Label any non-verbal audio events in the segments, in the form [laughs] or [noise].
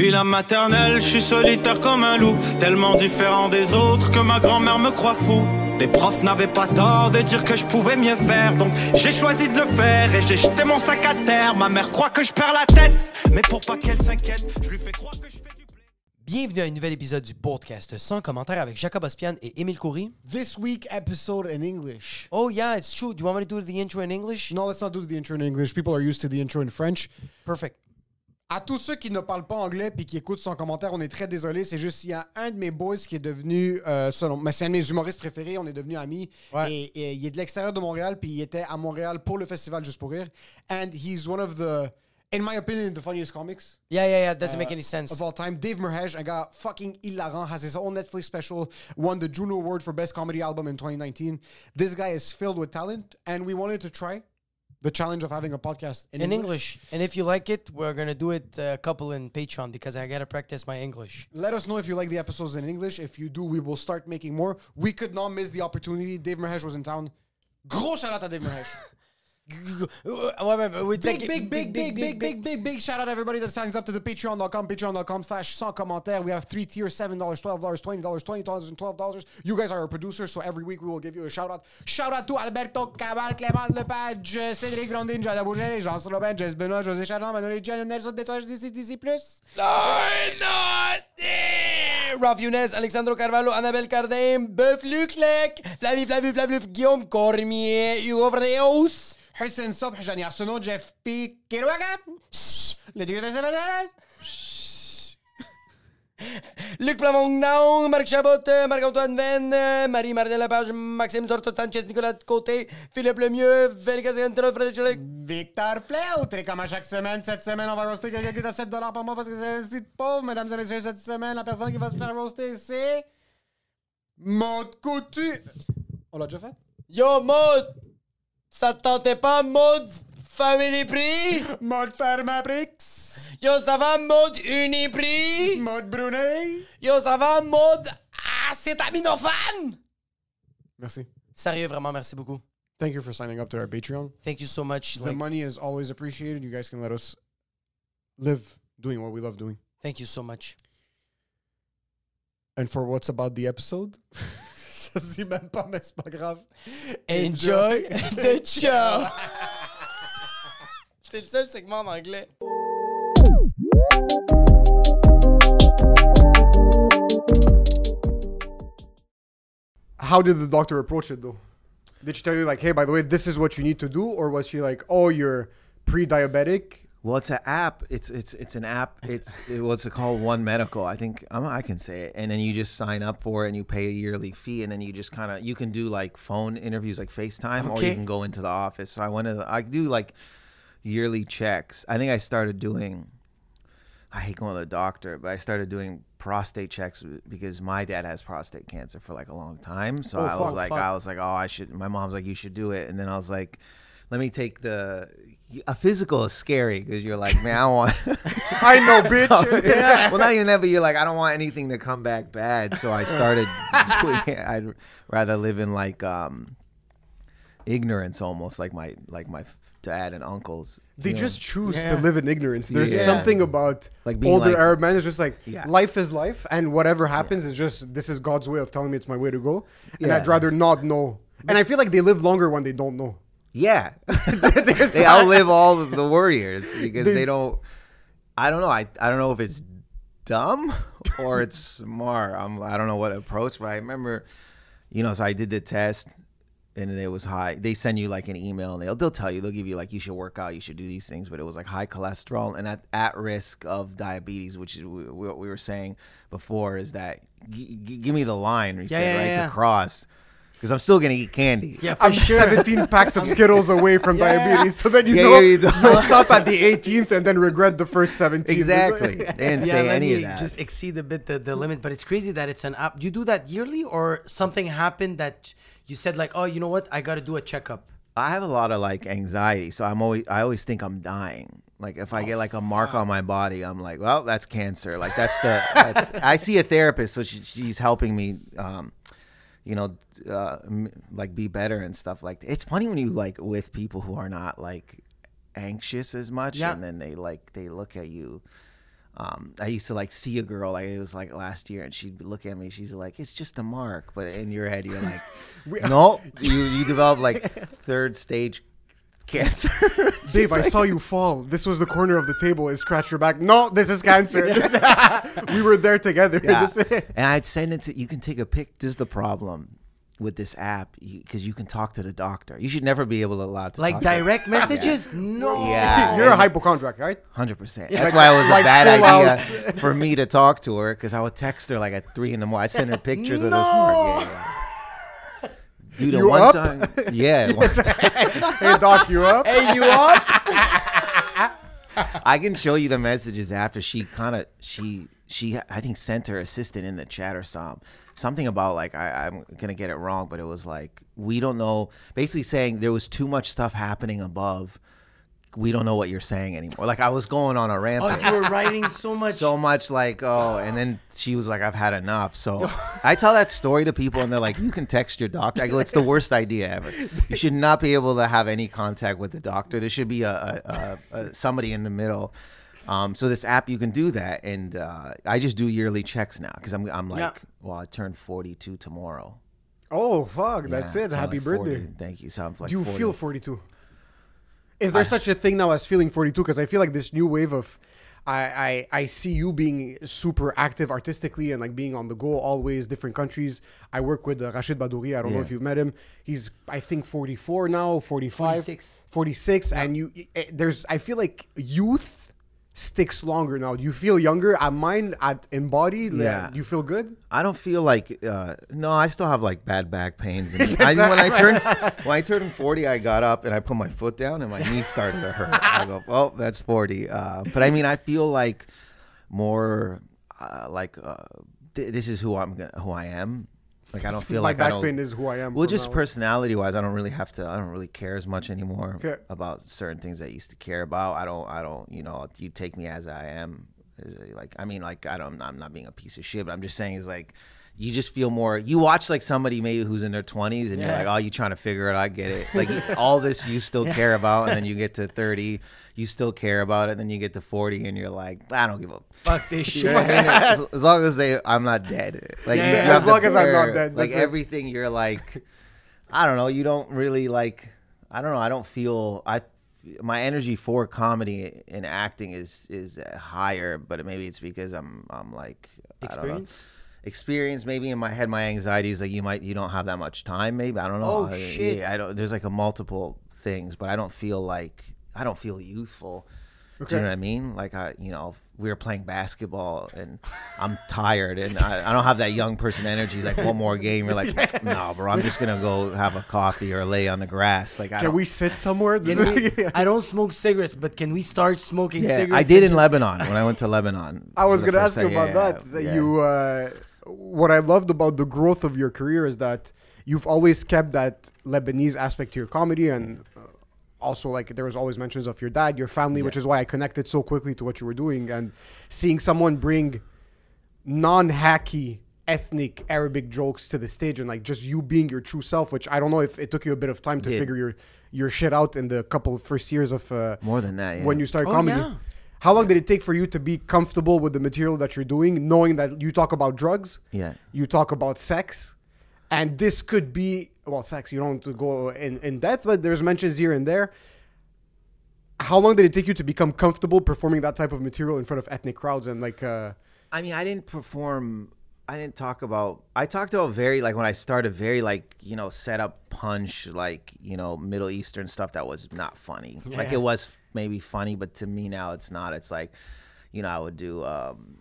Depuis la maternelle, je suis solitaire comme un loup, tellement différent des autres que ma grand-mère me croit fou. Les profs n'avaient pas tort de dire que je pouvais mieux faire, donc j'ai choisi de le faire et j'ai jeté mon sac à terre. Ma mère croit que je perds la tête, mais pour pas qu'elle s'inquiète, je lui fais croire que je fais du blé. Bienvenue à un nouvel épisode du podcast sans commentaire avec Jacob Ospian et Émile Coury. This week episode in English. Oh yeah, it's true. Do you want me to do the intro in English? No, let's not do the intro in English. People are used to the intro in French. Perfect. À tous ceux qui ne parlent pas anglais puis qui écoutent son commentaire, on est très désolé. C'est juste il y a un de mes boys qui est devenu, euh, selon, mais c'est un de mes humoristes préférés. On est devenus amis. Ouais. Et, et il est de l'extérieur de Montréal puis il était à Montréal pour le festival juste pour rire. And he's one of the, in my opinion, the funniest comics. Yeah, yeah, yeah. Doesn't make uh, any sense. Of all time, Dave Merhesh, un gars fucking hilarant, has his own Netflix special, won the Juno Award for Best Comedy Album in 2019. This guy is filled with talent, and we wanted to try the challenge of having a podcast in, In English. And if you like it, we're gonna do it uh, a couple in Patreon because I gotta practice my English. Let us know if you like the episodes in English. If you do, we will start making more. We could not miss the opportunity. Dave Merheje was in town. Gros shout out to Dave Merheje. [laughs] Big, big, big, big, big, big, big, big shout out everybody that signs up to the patreon.com, patreon.com slash sans commentaire. We have three tiers, $7, $12, $20, $20, and $12. You guys are our producers, so every week we will give you a shout out. Shout out to Alberto Cabal, Clément Lepage, Cédric Grondin, Jada Bourget, Jean Robin, Jess Benoît, José Chardon, Manuel Etienne, Nelson Détoile, DC, DC+. Ralph Younes, Alexandro Carvalho, Annabelle Cardin, Beuf Luclec, Flavie Flavie Flavie Guillaume Cormier, Hugo Fredeus. Jeff P. Kirouaga, le Dieu de la Luc Plamondon, Marc Chabot, Marc-Antoine Venn, Marie Martin Lepage, Maxime Zorto, Sanchez, Nicolas Côté, Philippe Lemieux, Félix Gentro, Frédéric. Victor Fleutre, et comme à chaque semaine, cette semaine, on va roaster quelqu'un qui est à 7 par mois parce que c'est un site pauvre. Mesdames et messieurs, cette semaine, la personne qui va se faire roaster, c'est. Maud Coutu. On l'a déjà fait? Yo, Maud! Ça te tentait pas, Maud Family Prix? Maud Fermabrix. Yo, ça va, Maud Uniprix? Maud Brunet. Yo, ça er va, Maud Acétaminophane? Merci. Sérieux, vraiment, merci beaucoup. Thank you for signing up to our Patreon. Thank you so much. The Like, money is always appreciated. You guys can let us live doing what we love doing. thank you so much. And for what's about the episode? [laughs] Ça se dit même pas, mais c'est pas grave. Enjoy [laughs] the show! [laughs] C'est le seul segment en anglais. How did the doctor approach it though? Did she tell you like, hey, by the way, this is what you need to do, or was she like, oh, you're pre-diabetic? Well, it's an app. It's it's it's an app. It's it, what's it called? One Medical. I think I'm, I can say it. And then you just sign up for it, and you pay a yearly fee, and then you just kind of you can do like phone interviews, like FaceTime, or you can go into the office. So I went to the, I do like yearly checks. I think I started doing. I hate going to the doctor, but I started doing prostate checks because my dad has prostate cancer for like a long time. So Oh, I was fuck, like, fuck. I was like, oh, I should. My mom's like, you should do it, and then I was like, let me take the. A physical is scary because you're like, man, I don't want. [laughs] I know, [laughs] bitch. [laughs] well, not even that, but you're like, I don't want anything to come back bad. So I started. I'd rather live in like um, ignorance, almost like my like my dad and uncles. They you know? just choose Yeah. to live in ignorance. There's Yeah. something about Like being older like- Arab men is just like Yeah. life is life, and whatever happens is just this is God's way of telling me it's my way to go, and Yeah. I'd rather not know. And I feel like they live longer when they don't know. Yeah, [laughs] they outlive all of the warriors because They- don't. I don't know. I I don't know if it's dumb or it's smart. I'm I don't know what approach, but I remember, you know, so I did the test and it was high. They send you like an email and they'll they'll tell you they'll give you like you should work out, you should do these things, but it was like high cholesterol and at, at risk of diabetes, which is wh- what we were saying before. Is that g- g- give me the line you Yeah, said, yeah, right yeah. to cross because I'm still gonna eat candy. Yeah, for I'm sure. 17 packs of [laughs] Skittles away from Yeah. diabetes, so then you Yeah, know yeah, you you don't- [laughs] will stop at the 18th and then regret the first 17. Exactly. [laughs] They didn't Yeah, say any of that. just exceed a bit the, the limit, but it's crazy that it's an app. Do you do that yearly or something happened that you said like, oh, you know what, I got to do a checkup. I have a lot of like anxiety, so I'm always I always think I'm dying. Like if I get like a mark on my body, I'm like, well, that's cancer. Like that's the. That's, I see a therapist, so she, she's helping me, um, you know, uh, m- like be better and stuff like. That. It's funny when you like with people who are not like anxious as much, Yeah. and then they like they look at you. Um, I used to like see a girl like it was like last year, and she'd look at me. She's like, "It's just a mark," but in your head, you're like, [laughs] "No, you you develop like [laughs] third stage cancer." [laughs] Dave, I saw you fall. This was the corner of the table. It scratched your back. No, this is cancer. [laughs] [laughs] we were there together. Yeah. And I'd send it to you can take a pic. This is the problem with this app because you, can talk to the doctor. You should never be able to allow to Like talk direct messages? No. Yeah, You're a hypochondriac, right? Hundred percent. That's why it was like a bad full idea for me to talk to her because I would text her like at three in the morning. I send her pictures of this mark. Dude, the You one up? time, [laughs] yeah, one time, hey, doc, you up? Hey, you up? [laughs] I can show you the messages after she kind of she she I think sent her assistant in the chat or something something about like I, I'm gonna get it wrong, but it was like we don't know. Basically saying there was too much stuff happening above. We don't know what you're saying anymore. Like I was going on a rant. Oh, you were writing so [laughs] much. so much like oh and then she was like i've had enough so [laughs] i tell that story to people and they're like you can text your doctor i go it's the worst idea ever you should not be able to have any contact with the doctor there should be a, a, a, a somebody in the middle um, so this app you can do that and uh, i just do yearly checks now because I'm, I'm like Yeah. well i turn 42 tomorrow Oh, fuck. That's it. so Happy like 40. birthday. thank you so i'm like Do you 40. feel 42? Is there such a thing now as feeling 42? Because I feel like this new wave of, I, I I see you being super active artistically and like being on the go always, different countries. I work with uh, Rachid Badouri. I don't know if you've met him. He's I think 44 now, 45, 46. 46, and you eh, there's I feel like youth sticks longer now. Do you feel younger at mind at in body? Like, Yeah. You feel good? I don't feel like uh, no. I still have like bad back pains. And [laughs] I, when I turned [laughs] when I turned forty, I got up and I put my foot down and my knees started to hurt. I go, [laughs] well, that's forty. Uh, but I mean, I feel like more uh, like uh, th- this is who I'm gonna, who I am. Like I don't feel My like I back don't. pain is who I am. well, just now personality wise, I don't really have to. I don't really care as much anymore Okay. about certain things I used to care about. I don't. I don't. You know, you take me as I am. Like I mean, like I don't. I'm not being a piece of shit, but I'm just saying is like. You just feel more. You watch like somebody maybe who's in their 20s, and you're like, "Oh, you trying to figure it? out. I get it." [laughs] Like all this, you still care about, and then you [laughs] get to 30, you still care about it. And then you get to 40, and you're like, "I don't give a Fuck this [laughs] shit. know what I mean? as, as long as they, I'm not dead. Like Yeah, yeah, as long as I'm not dead, Like it. everything, you're like, I don't know. You don't really like. I don't know. I don't feel. I my energy for comedy and acting is is higher, but maybe it's because I'm I'm like I don't know. Experience? Experience maybe in my head, my anxiety is like you might you don't have that much time. Maybe I don't know. Oh, I- shit. Yeah, I don't. There's like a multiple things, but I don't feel like I don't feel youthful. Do you know what I mean? Like I, you know, we were playing basketball and I'm tired and I, I don't have that young person energy. Like one more game, you're like, [laughs] no, bro, I'm just gonna go have a coffee or lay on the grass. Like I Can don't, we sit somewhere? This Can is- [laughs] we, I don't smoke cigarettes, but can we start smoking yeah, cigarettes? I did in just- Lebanon when I went to Lebanon. I was The gonna ask you about yeah, that. that yeah. You, uh, what I loved about the growth of your career is that you've always kept that Lebanese aspect to your comedy, and uh, also like there was always mentions of your dad, your family, which is why I connected so quickly to what you were doing, and seeing someone bring non-hacky ethnic Arabic jokes to the stage and like just you being your true self, which I don't know if it took you a bit of time to Did. figure your your shit out in the couple of first years of uh, More than that, yeah. when you started Oh, comedy. yeah. How long did it take for you to be comfortable with the material that you're doing, knowing that you talk about drugs, Yeah. you talk about sex, and this could be well, sex. You don't go in in depth, but there's mentions here and there. How long did it take you to become comfortable performing that type of material in front of ethnic crowds and like? Uh, I mean, I didn't perform. I didn't talk about. I talked about very like when I started, very like you know set up punch like you know Middle Eastern stuff that was not funny. Like it was maybe funny, but to me now it's not. It's like, you know, I would do. um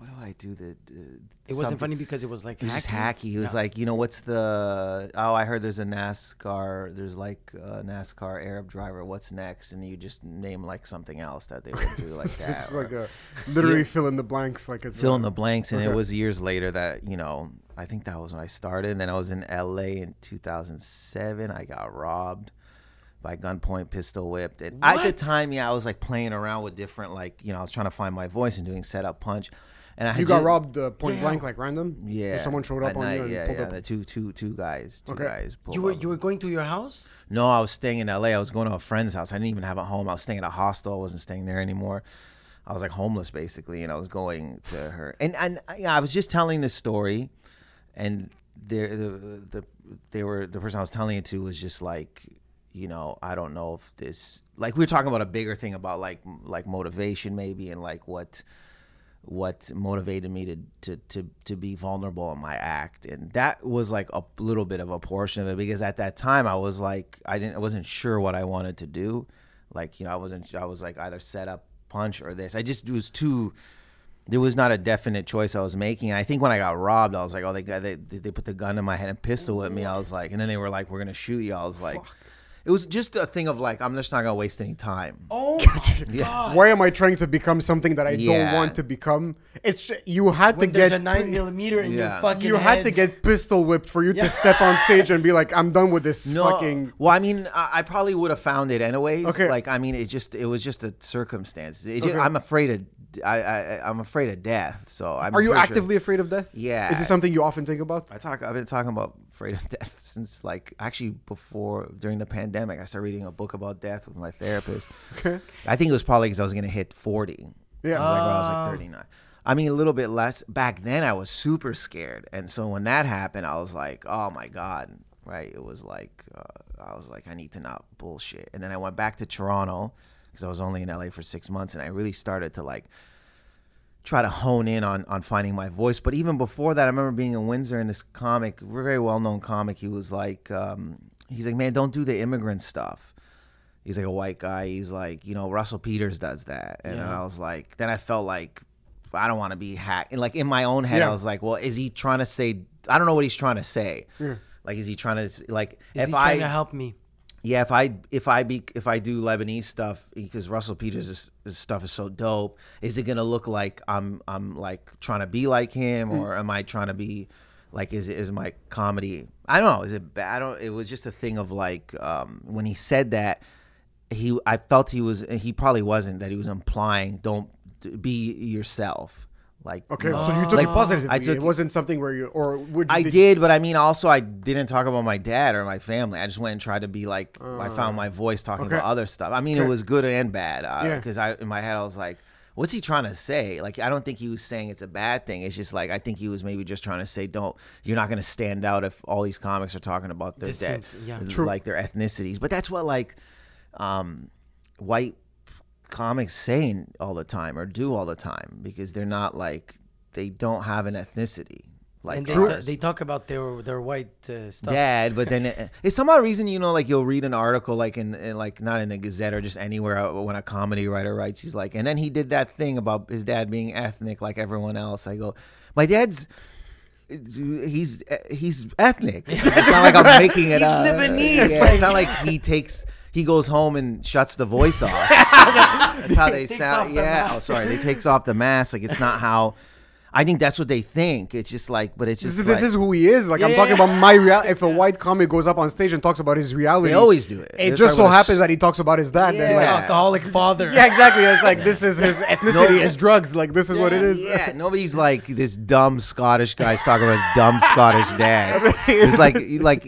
What do I do? The, the It wasn't funny because it was like It was just hacky. hacky. It was like, you know, what's the? Oh, I heard there's a NASCAR. There's like a NASCAR Arab driver. What's next? And you just name like something else that they would do [laughs] like that. it's like a, literally fill in the blanks, like it's fill uh, in the blanks and Okay. it was years later that you know i think that was when i started and then i was in la in 2007 i got robbed by gunpoint pistol whipped and at the time yeah i was like playing around with different like you know i was trying to find my voice and doing setup punch and i You had got ju- robbed uh, point Yeah. blank, like random. yeah Or someone showed up at on night, you and yeah, pulled yeah, up. the two two two guys two Okay. guys You were up. you were going to your house? No, I was staying in LA. I was going to a friend's house. I didn't even have a home. I was staying at a hostel. I wasn't staying there anymore. I was like homeless basically, and I was going to her, and and yeah, I was just telling this story, and there the, the they were the person I was telling it to was just like, you know, I don't know if this like we were talking about a bigger thing about like like motivation maybe and like what what motivated me to, to to to be vulnerable in my act and that was like a little bit of a portion of it because at that time I was like I didn't I wasn't sure what I wanted to do like you know I wasn't I was like either set up punch or this I just was too there was not a definite choice I was making. I think when I got robbed, I was like, oh, they they, they put the gun in my head and pistol at me. I was like, and then they were like, we're gonna shoot you. I was like, it was just a thing of like, I'm just not gonna waste any time. Oh [laughs] my god! Why am I trying to become something that I don't want to become? It's you had When to there's get a nine millimeter in Yeah. your fucking you had head. to get pistol whipped for you Yeah. to step on stage and be like, I'm done with this No, fucking. well, I mean, I, I probably would have found it anyways. Okay. Like, I mean, it just it was just a circumstance. It just, Okay. I'm afraid of I, I I'm afraid of death. So I'm Are you pretty sure- actively afraid of death? Yeah. Is it something you often think about? I talk. I've been talking about afraid of [laughs] death since like actually before during the pandemic. I started reading a book about death with my therapist. Okay. I think it was probably because I was gonna hit forty. Yeah. I was like, well, I was like thirty nine. I mean, a little bit less back then. I was super scared, and so when that happened, I was like, oh my god, right? It was like uh, I was like, I need to not bullshit. And then I went back to Toronto because I was only in LA for six months, and I really started to like try to hone in on on finding my voice. But even before that, I remember being in Windsor and this comic, very well known comic. He was like, um, he's like, man, don't do the immigrant stuff. He's like a white guy. He's like, you know, Russell Peters does that, and Yeah. I was like, then I felt like I don't want to be hacked. And like in my own head, Yeah. I was like, well, is he trying to say? I don't know what he's trying to say. Like, is he trying to like? Is if he I trying to help me? Yeah, if I if I be if I do Lebanese stuff because Russell Peters' is- his stuff is so dope, is it gonna look like I'm I'm like trying to be like him, or am I trying to be like is is my comedy? I don't know. Is it bad? I don't. It was just a thing of like um, when he said that he I felt he was he probably wasn't that he was implying don't be yourself like Okay, you know, so you took like, it positively. I took it wasn't something where you or would you, I did did, but I mean, also I didn't talk about my dad or my family. I just went and tried to be like I found my voice talking okay. about other stuff. I mean, it was good and bad Yeah. because I in my head I was like, what's he trying to say? Like, I don't think he was saying it's a bad thing. It's just like I think he was maybe just trying to say, don't you're not going to stand out if all these comics are talking about their The dad, same- yeah. True. like their ethnicities. But that's what like um, white comics say all the time or do all the time because they're not like they don't have an ethnicity. Like and they, they talk about their their white uh, stuff. dad but then it, it's some odd reason you know like you'll read an article like in, in like not in the gazette or just anywhere uh, when a comedy writer writes he's like and then he did that thing about his dad being ethnic like everyone else i go my dad's he's he's ethnic [laughs] it's not like i'm making it He's up Lebanese, yeah, it's not like he takes he goes home and shuts the voice off [laughs] that's how they sound off the yeah oh sorry they takes off the mask like it's not how I think that's what they think. It's just like, but it's just this like- is who he is. Like I'm talking yeah. about my reality. If a white comic goes up on stage and talks about his reality, They always do it. It They just so happens s- that he talks about his dad. then, His like- Yeah. alcoholic father. [laughs] yeah, exactly. It's like this is his [laughs] ethnicity No. is drugs. Like this is what it is. Yeah, nobody's like this dumb Scottish guy's talking about his dumb Scottish dad. It's like like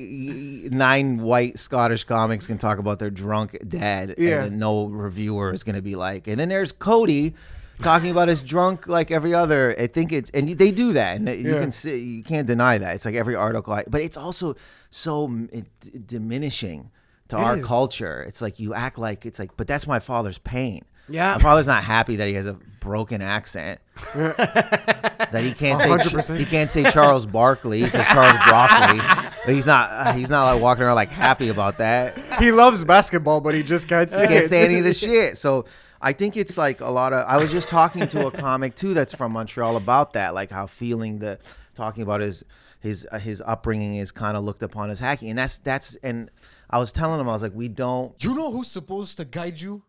nine white Scottish comics can talk about their drunk dad, Yeah. and no reviewer is gonna be like. And then there's Cody talking about his drunk like every other. I think it's and they do that, and you Yeah. can see you can't deny that. It's like every article, I, but it's also so it, diminishing to our is. culture. It's like you act like it's like, but that's my father's pain. Yeah. my father's not happy that he has a broken accent. that he can't say 100%. he can't say Charles Barkley. He says Charles Broccoli. But he's not uh, he's not like walking around like happy about that. He loves basketball, but he just can't say He can't it. say any of the shit. So I think it's like a lot of. I was just talking to a comic too that's from Montreal about that, like how feeling the talking about his his uh, his upbringing is kind of looked upon as hacking, and that's that's and I was telling him I was like, we don't. You know who's supposed to guide you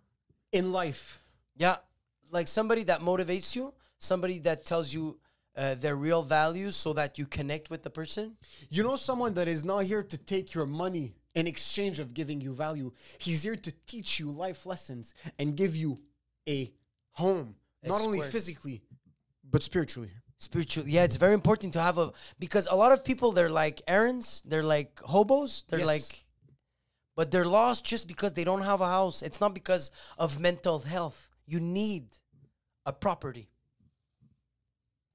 in life? Yeah, like somebody that motivates you, somebody that tells you uh, their real values, so that you connect with the person. You know someone that is not here to take your money in exchange of giving you value. He's here to teach you life lessons and give you a home, A not only physically, but spiritually. Spiritual, yeah, it's very important to have a because a lot of people they're like errands, they're like hobos, they're Yes. like, but they're lost just because they don't have a house. It's not because of mental health. You need A property.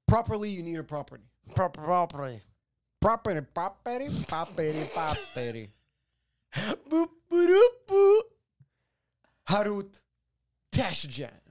Properly, you need a property. Proper property. Property, property, property, property. [laughs] Boop, boop, boop. Harout Tachejian.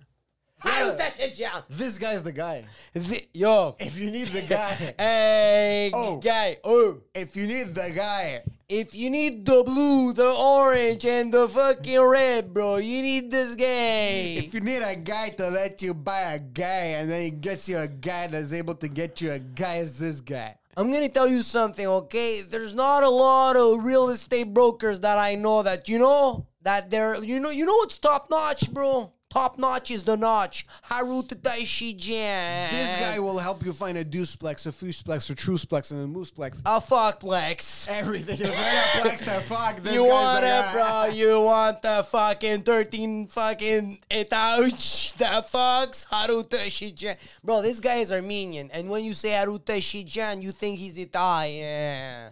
Harout Tachejian. This guy's the guy. The- Yo. If you need the guy, [laughs] Hey, Oh. guy. Oh. if you need the guy, If you need the blue, the orange, and the fucking red, bro, you need this guy. if you need a guy to let you buy a guy, and then he gets you a guy that's able to get you a guy, is this guy. I'm gonna tell you something, okay? There's not a lot of real estate brokers that I know that you know that they're you know you know what's top notch, bro. Top notch is the notch. Harout Tachejian. This guy will help you find a deuceplex, a fuceplex, a truceplex, and a mooseplex. a fuckplex. Everything. If I plex to fuck, this You want it, bro? You want the fucking 13 fucking etouch [laughs] that fucks Harout Tachejian. Bro, this guy is Armenian. And when you say Harout Tachejian, you think he's Italian.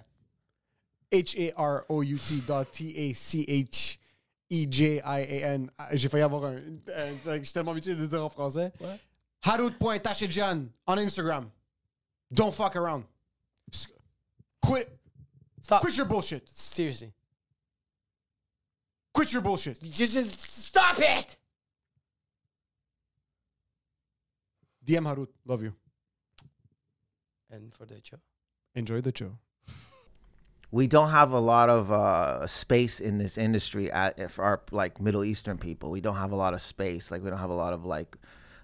H A R O U T dot T A C H E J I A N. Ah, J'ai failli avoir un. euh, Je suis tellement habitué de le dire en français. Harout.tachejian on Instagram. Don't fuck around. Quit. Stop. Quit your bullshit. Seriously. Quit your bullshit. Just, just stop it! DM Harut. Love you. And for the show. Enjoy the show. We don't have a lot of uh, space in this industry at, for our like Middle Eastern people. We don't have a lot of space. Like we don't have a lot of like,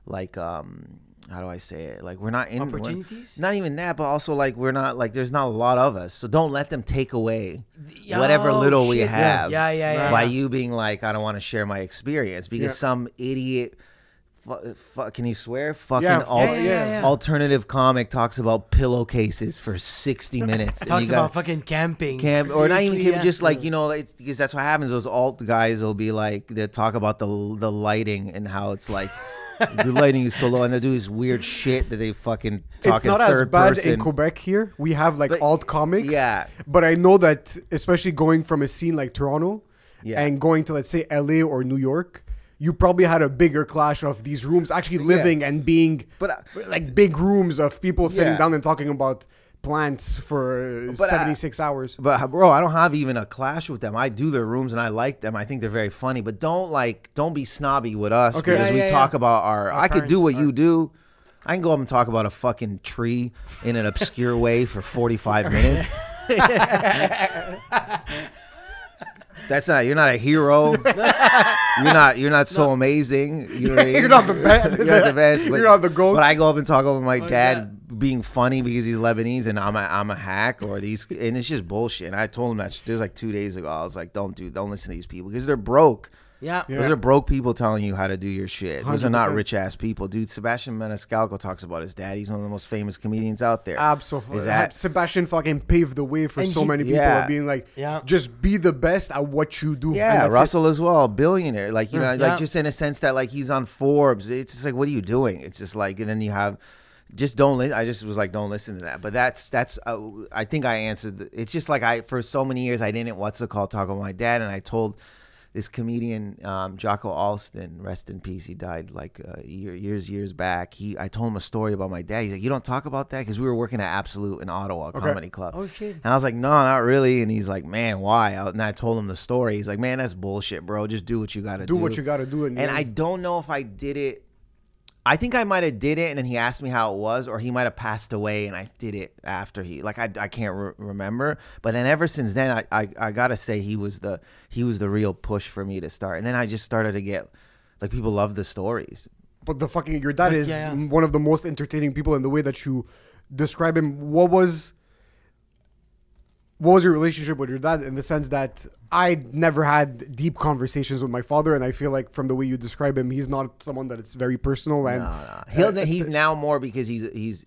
like um, how do I say it? Like we're not in Opportunities? Not even that, but also like we're not like there's not a lot of us. So don't let them take away whatever little we have. Yeah, yeah, yeah. By yeah. you being like, I don't want to share my experience because Yeah. some idiot. Fu- fu- can you swear? Fucking Yeah, al- yeah, yeah, yeah. alternative comic talks about pillowcases for sixty [laughs] minutes. and Talks you got- about fucking camping. camp or not even Seriously, camp, yeah. just like you know, it's, because that's what happens. Those alt guys will be like they talk about the the lighting and how it's like the lighting is so low, and they do this weird shit that they fucking talk it's in not as third bad person. in Quebec here. We have like But- alt comics. yeah. But I know that especially going from a scene like Toronto Yeah. and going to let's say LA or New York, you probably had a bigger clash of these rooms actually living and being But, uh, like big rooms of people sitting Yeah. down and talking about plants for uh, But, uh, 76 hours. But bro, I don't have even a clash with them. I do their rooms and I like them. I think they're very funny. But don't like don't be snobby with us Okay. because Yeah, we yeah, talk yeah. about our. I could do what are- you do. I can go up and talk about a fucking tree in an obscure way for forty five minutes. [laughs] [laughs] That's not. You're not a hero. [laughs] you're not. You're not so amazing. You're, [laughs] You're not the best. You're not the best. [laughs] You're not the goat. But I go up and talk over my oh, dad being funny because he's Lebanese and I'm a, I'm a hack or these and it's just bullshit. And I told him that this was like two days ago. I was like, don't do, don't listen to these people because they're broke. Yeah. Yeah. Those are broke people telling you how to do your shit. Those are not rich ass people, dude. Sebastian Maniscalco talks about his dad. He's one of the most famous comedians out there. Absolutely. Is that Sebastian fucking paved the way for And so he- many people Yeah. being like, Yeah. just be the best at what you do. And Yeah, that's it. Russell as well, billionaire. Like you mm, know, Yeah. like just in a sense that like he's on Forbes. It's just like, what are you doing? It's just like, and then you have, just don't. Li- I just was like, don't listen to that. But that's that's. Uh, I think I answered. The, it's just like I for so many years I didn't what's it called talk about my dad, and I told this comedian um, Jocko Alston, rest in peace. He died like uh, year, years years back. He I told him a story about my dad. He's like, you don't talk about that because we were working at Absolute in Ottawa Comedy Club. Oh, shit. And I was like, no, not really. And he's like, man, why? And I told him the story. He's like, man, that's bullshit, bro. Just do what you got to do. Do what you gotta do in the And I don't know if I did it. I think I might have did it, and then he asked me how it was, or he might have passed away, and I did it after he. Like I, I can't re- remember. But then ever since then, I, I, I gotta say he was the he was the real push for me to start. And then I just started to get like people love the stories. But the fucking your dad is yeah, yeah. one of the most entertaining people in the way that you describe him. What was what was your relationship with your dad in the sense that I never had deep conversations with my father, and I feel like from the way you describe him, he's not someone that it's very personal and No, no. He'll, he's [laughs] now more because he's he's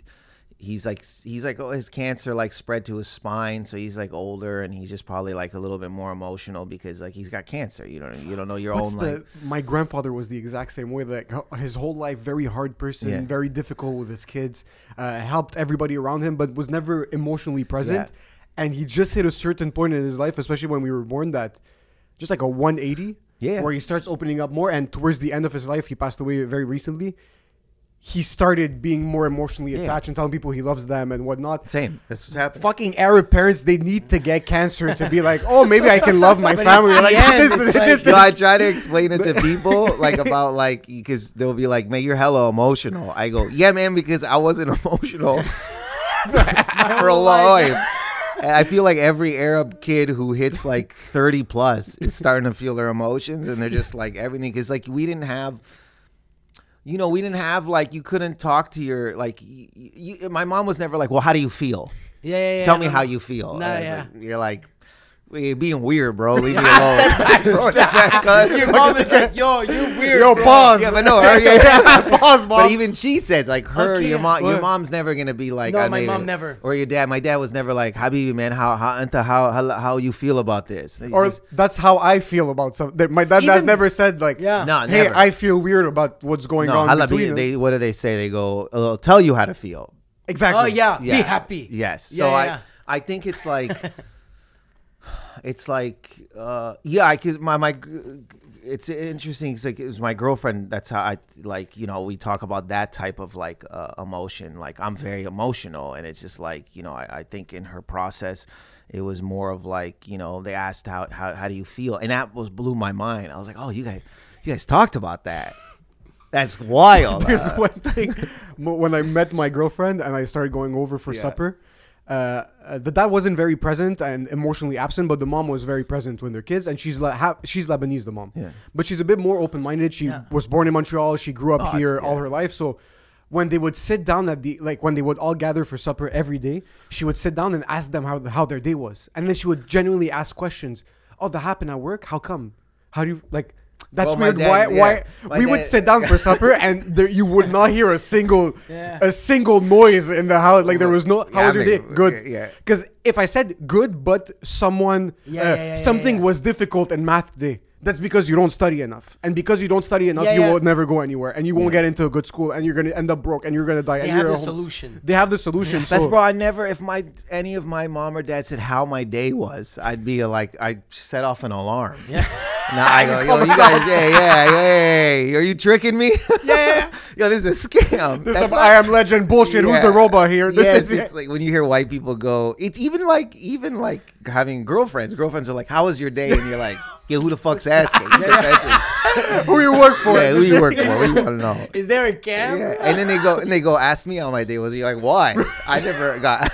he's like he's like oh, his cancer like spread to his spine, so he's like older and he's just probably like a little bit more emotional because like he's got cancer. You don't you don't know your What's own the, like my grandfather was the exact same way. Like his whole life, very hard person, Yeah. very difficult with his kids. Uh, helped everybody around him, but was never emotionally present. Yeah. And he just hit a certain point in his life, especially when we were born, that just like a 180, Yeah. where he starts opening up more. And towards the end of his life, he passed away very recently. he started being more emotionally attached and telling people he loves them and whatnot. Same. That's what's happening. Fucking Arab parents, they need to get cancer to be like, oh, maybe I can love [laughs] my family. Like [laughs] this is It's like- this So I try to explain it to people [laughs] like about like because they'll be like, "Man, you're hella emotional." I go, "Yeah, man," because I wasn't emotional for a long life. And I feel like every Arab kid who hits like 30 plus is starting to feel their emotions, and they're just like everything. Because like we didn't have, you know, we didn't have like you couldn't talk to your like. Y- y- my mom was never like, "Well, how do you feel? Yeah, yeah, yeah. Tell me no, how you feel." Nah, yeah. like- you're like. "Well, You're being weird, bro. Leave me [laughs] alone. Step back, cuz. Your mom is like, yo, you [laughs] weird. Yo, bro. pause. Yeah, but no, her, yeah, yeah. [laughs] Pause, mom. But even she says like her, Okay, your yeah. mom, your mom's never gonna be like. No, I my made mom it. never. Or your dad. My dad was never like, Habibi, man, how how anta, how how how you feel about this? He's or just- that's how I feel about something. My dad has Even- never said like, Yeah. No, hey, never. I feel weird about what's going no, on hala between bi- they what do they say? They go, "I'll tell you how to feel." Exactly. Oh yeah, Yeah. be happy. Yes. Yeah, so yeah, I yeah. I think it's like it's like uh yeah, I cuz my my it's interesting it's like it was my girlfriend that's how I like, you know, we talk about that type of like uh, emotion. Like I'm very emotional and it's just like, you know, I, I think in her process it was more of like, you know, they asked how how how do you feel? And that was blew my mind. I was like, "Oh, you guys you guys talked about that." That's wild. [laughs] There's Uh, one thing [laughs] when I met my girlfriend and I started going over for Yeah. supper. Uh, uh, the dad wasn't very present and emotionally absent, but the mom was very present with their kids, and she's like ha- she's Lebanese, the mom. Yeah. But she's a bit more open-minded. She Yeah. was born in Montreal. She grew up Oh, here it's- all her life. So when they would sit down at the like when they would all gather for supper every day, she would sit down and ask them how how their day was, and then she would genuinely ask questions. Oh, that happened at work. How come? How do you like? That's Well, weird. dad- why? yeah. Why? We would sit down for supper [laughs] and there, you would not hear a single Yeah. a single noise in the house. Like there was no. How Yeah, was your day? Good. yeah. Because if I said good, but someone Yeah, uh, yeah, yeah, yeah, something yeah. was difficult in math day. That's because you don't study enough, and because you don't study enough, Yeah, you yeah. will never go anywhere, and you won't get into a good school, and you're gonna end up broke, and you're gonna die. They have the solution. They have the solution. That's [laughs] so bro. I never, if my any of my mom or dad said how my day was, I'd be like, I set off an alarm. Yeah. [laughs] Now I go, yo, you guys, yeah, yeah, hey, are you tricking me? Yeah. [laughs] yo, this is a scam. this That's is why- I am legend bullshit. Who's Yeah. the robot here? This yes, is it's like when you hear white people go. It's even like even like having girlfriends. Girlfriends are like, "How was your day?" And you're like, [laughs] "Yo, who the fuck's asking?" [laughs] who you work for. yeah, who you work for? What do you want to know? Is there a cam? Yeah. And then they go and they go ask me how my day was. You're like, why? I never got.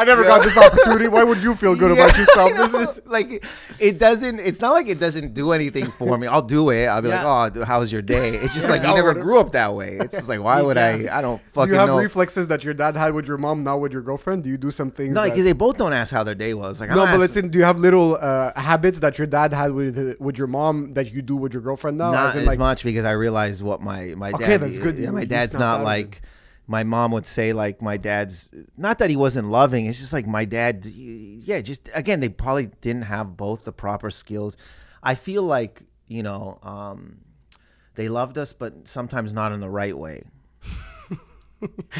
I never got this opportunity. Why would you feel good about yourself? [laughs] This is like it doesn't. It's not like it doesn't do anything for me. I'll do it. I'll be like, oh, how was your day? It's just like you never grew up that way. It's just like, why would I? I don't Do fucking you have know. reflexes that your dad had with your mom, now with your girlfriend? Do you do some things? no, because they both don't ask how their day was. Like, no, but let's do you have little uh, habits that your dad had with with your mom that you do with your girlfriend now? not As in, as like, much because I realized what my my Okay, dad. that's good. Yeah, my dad's not not like. My mom would say like my dad's not that he wasn't loving. It's just like my dad. Yeah, just again they probably didn't have both the proper skills. I feel like you know um, they loved us, but sometimes not in the right way. [laughs]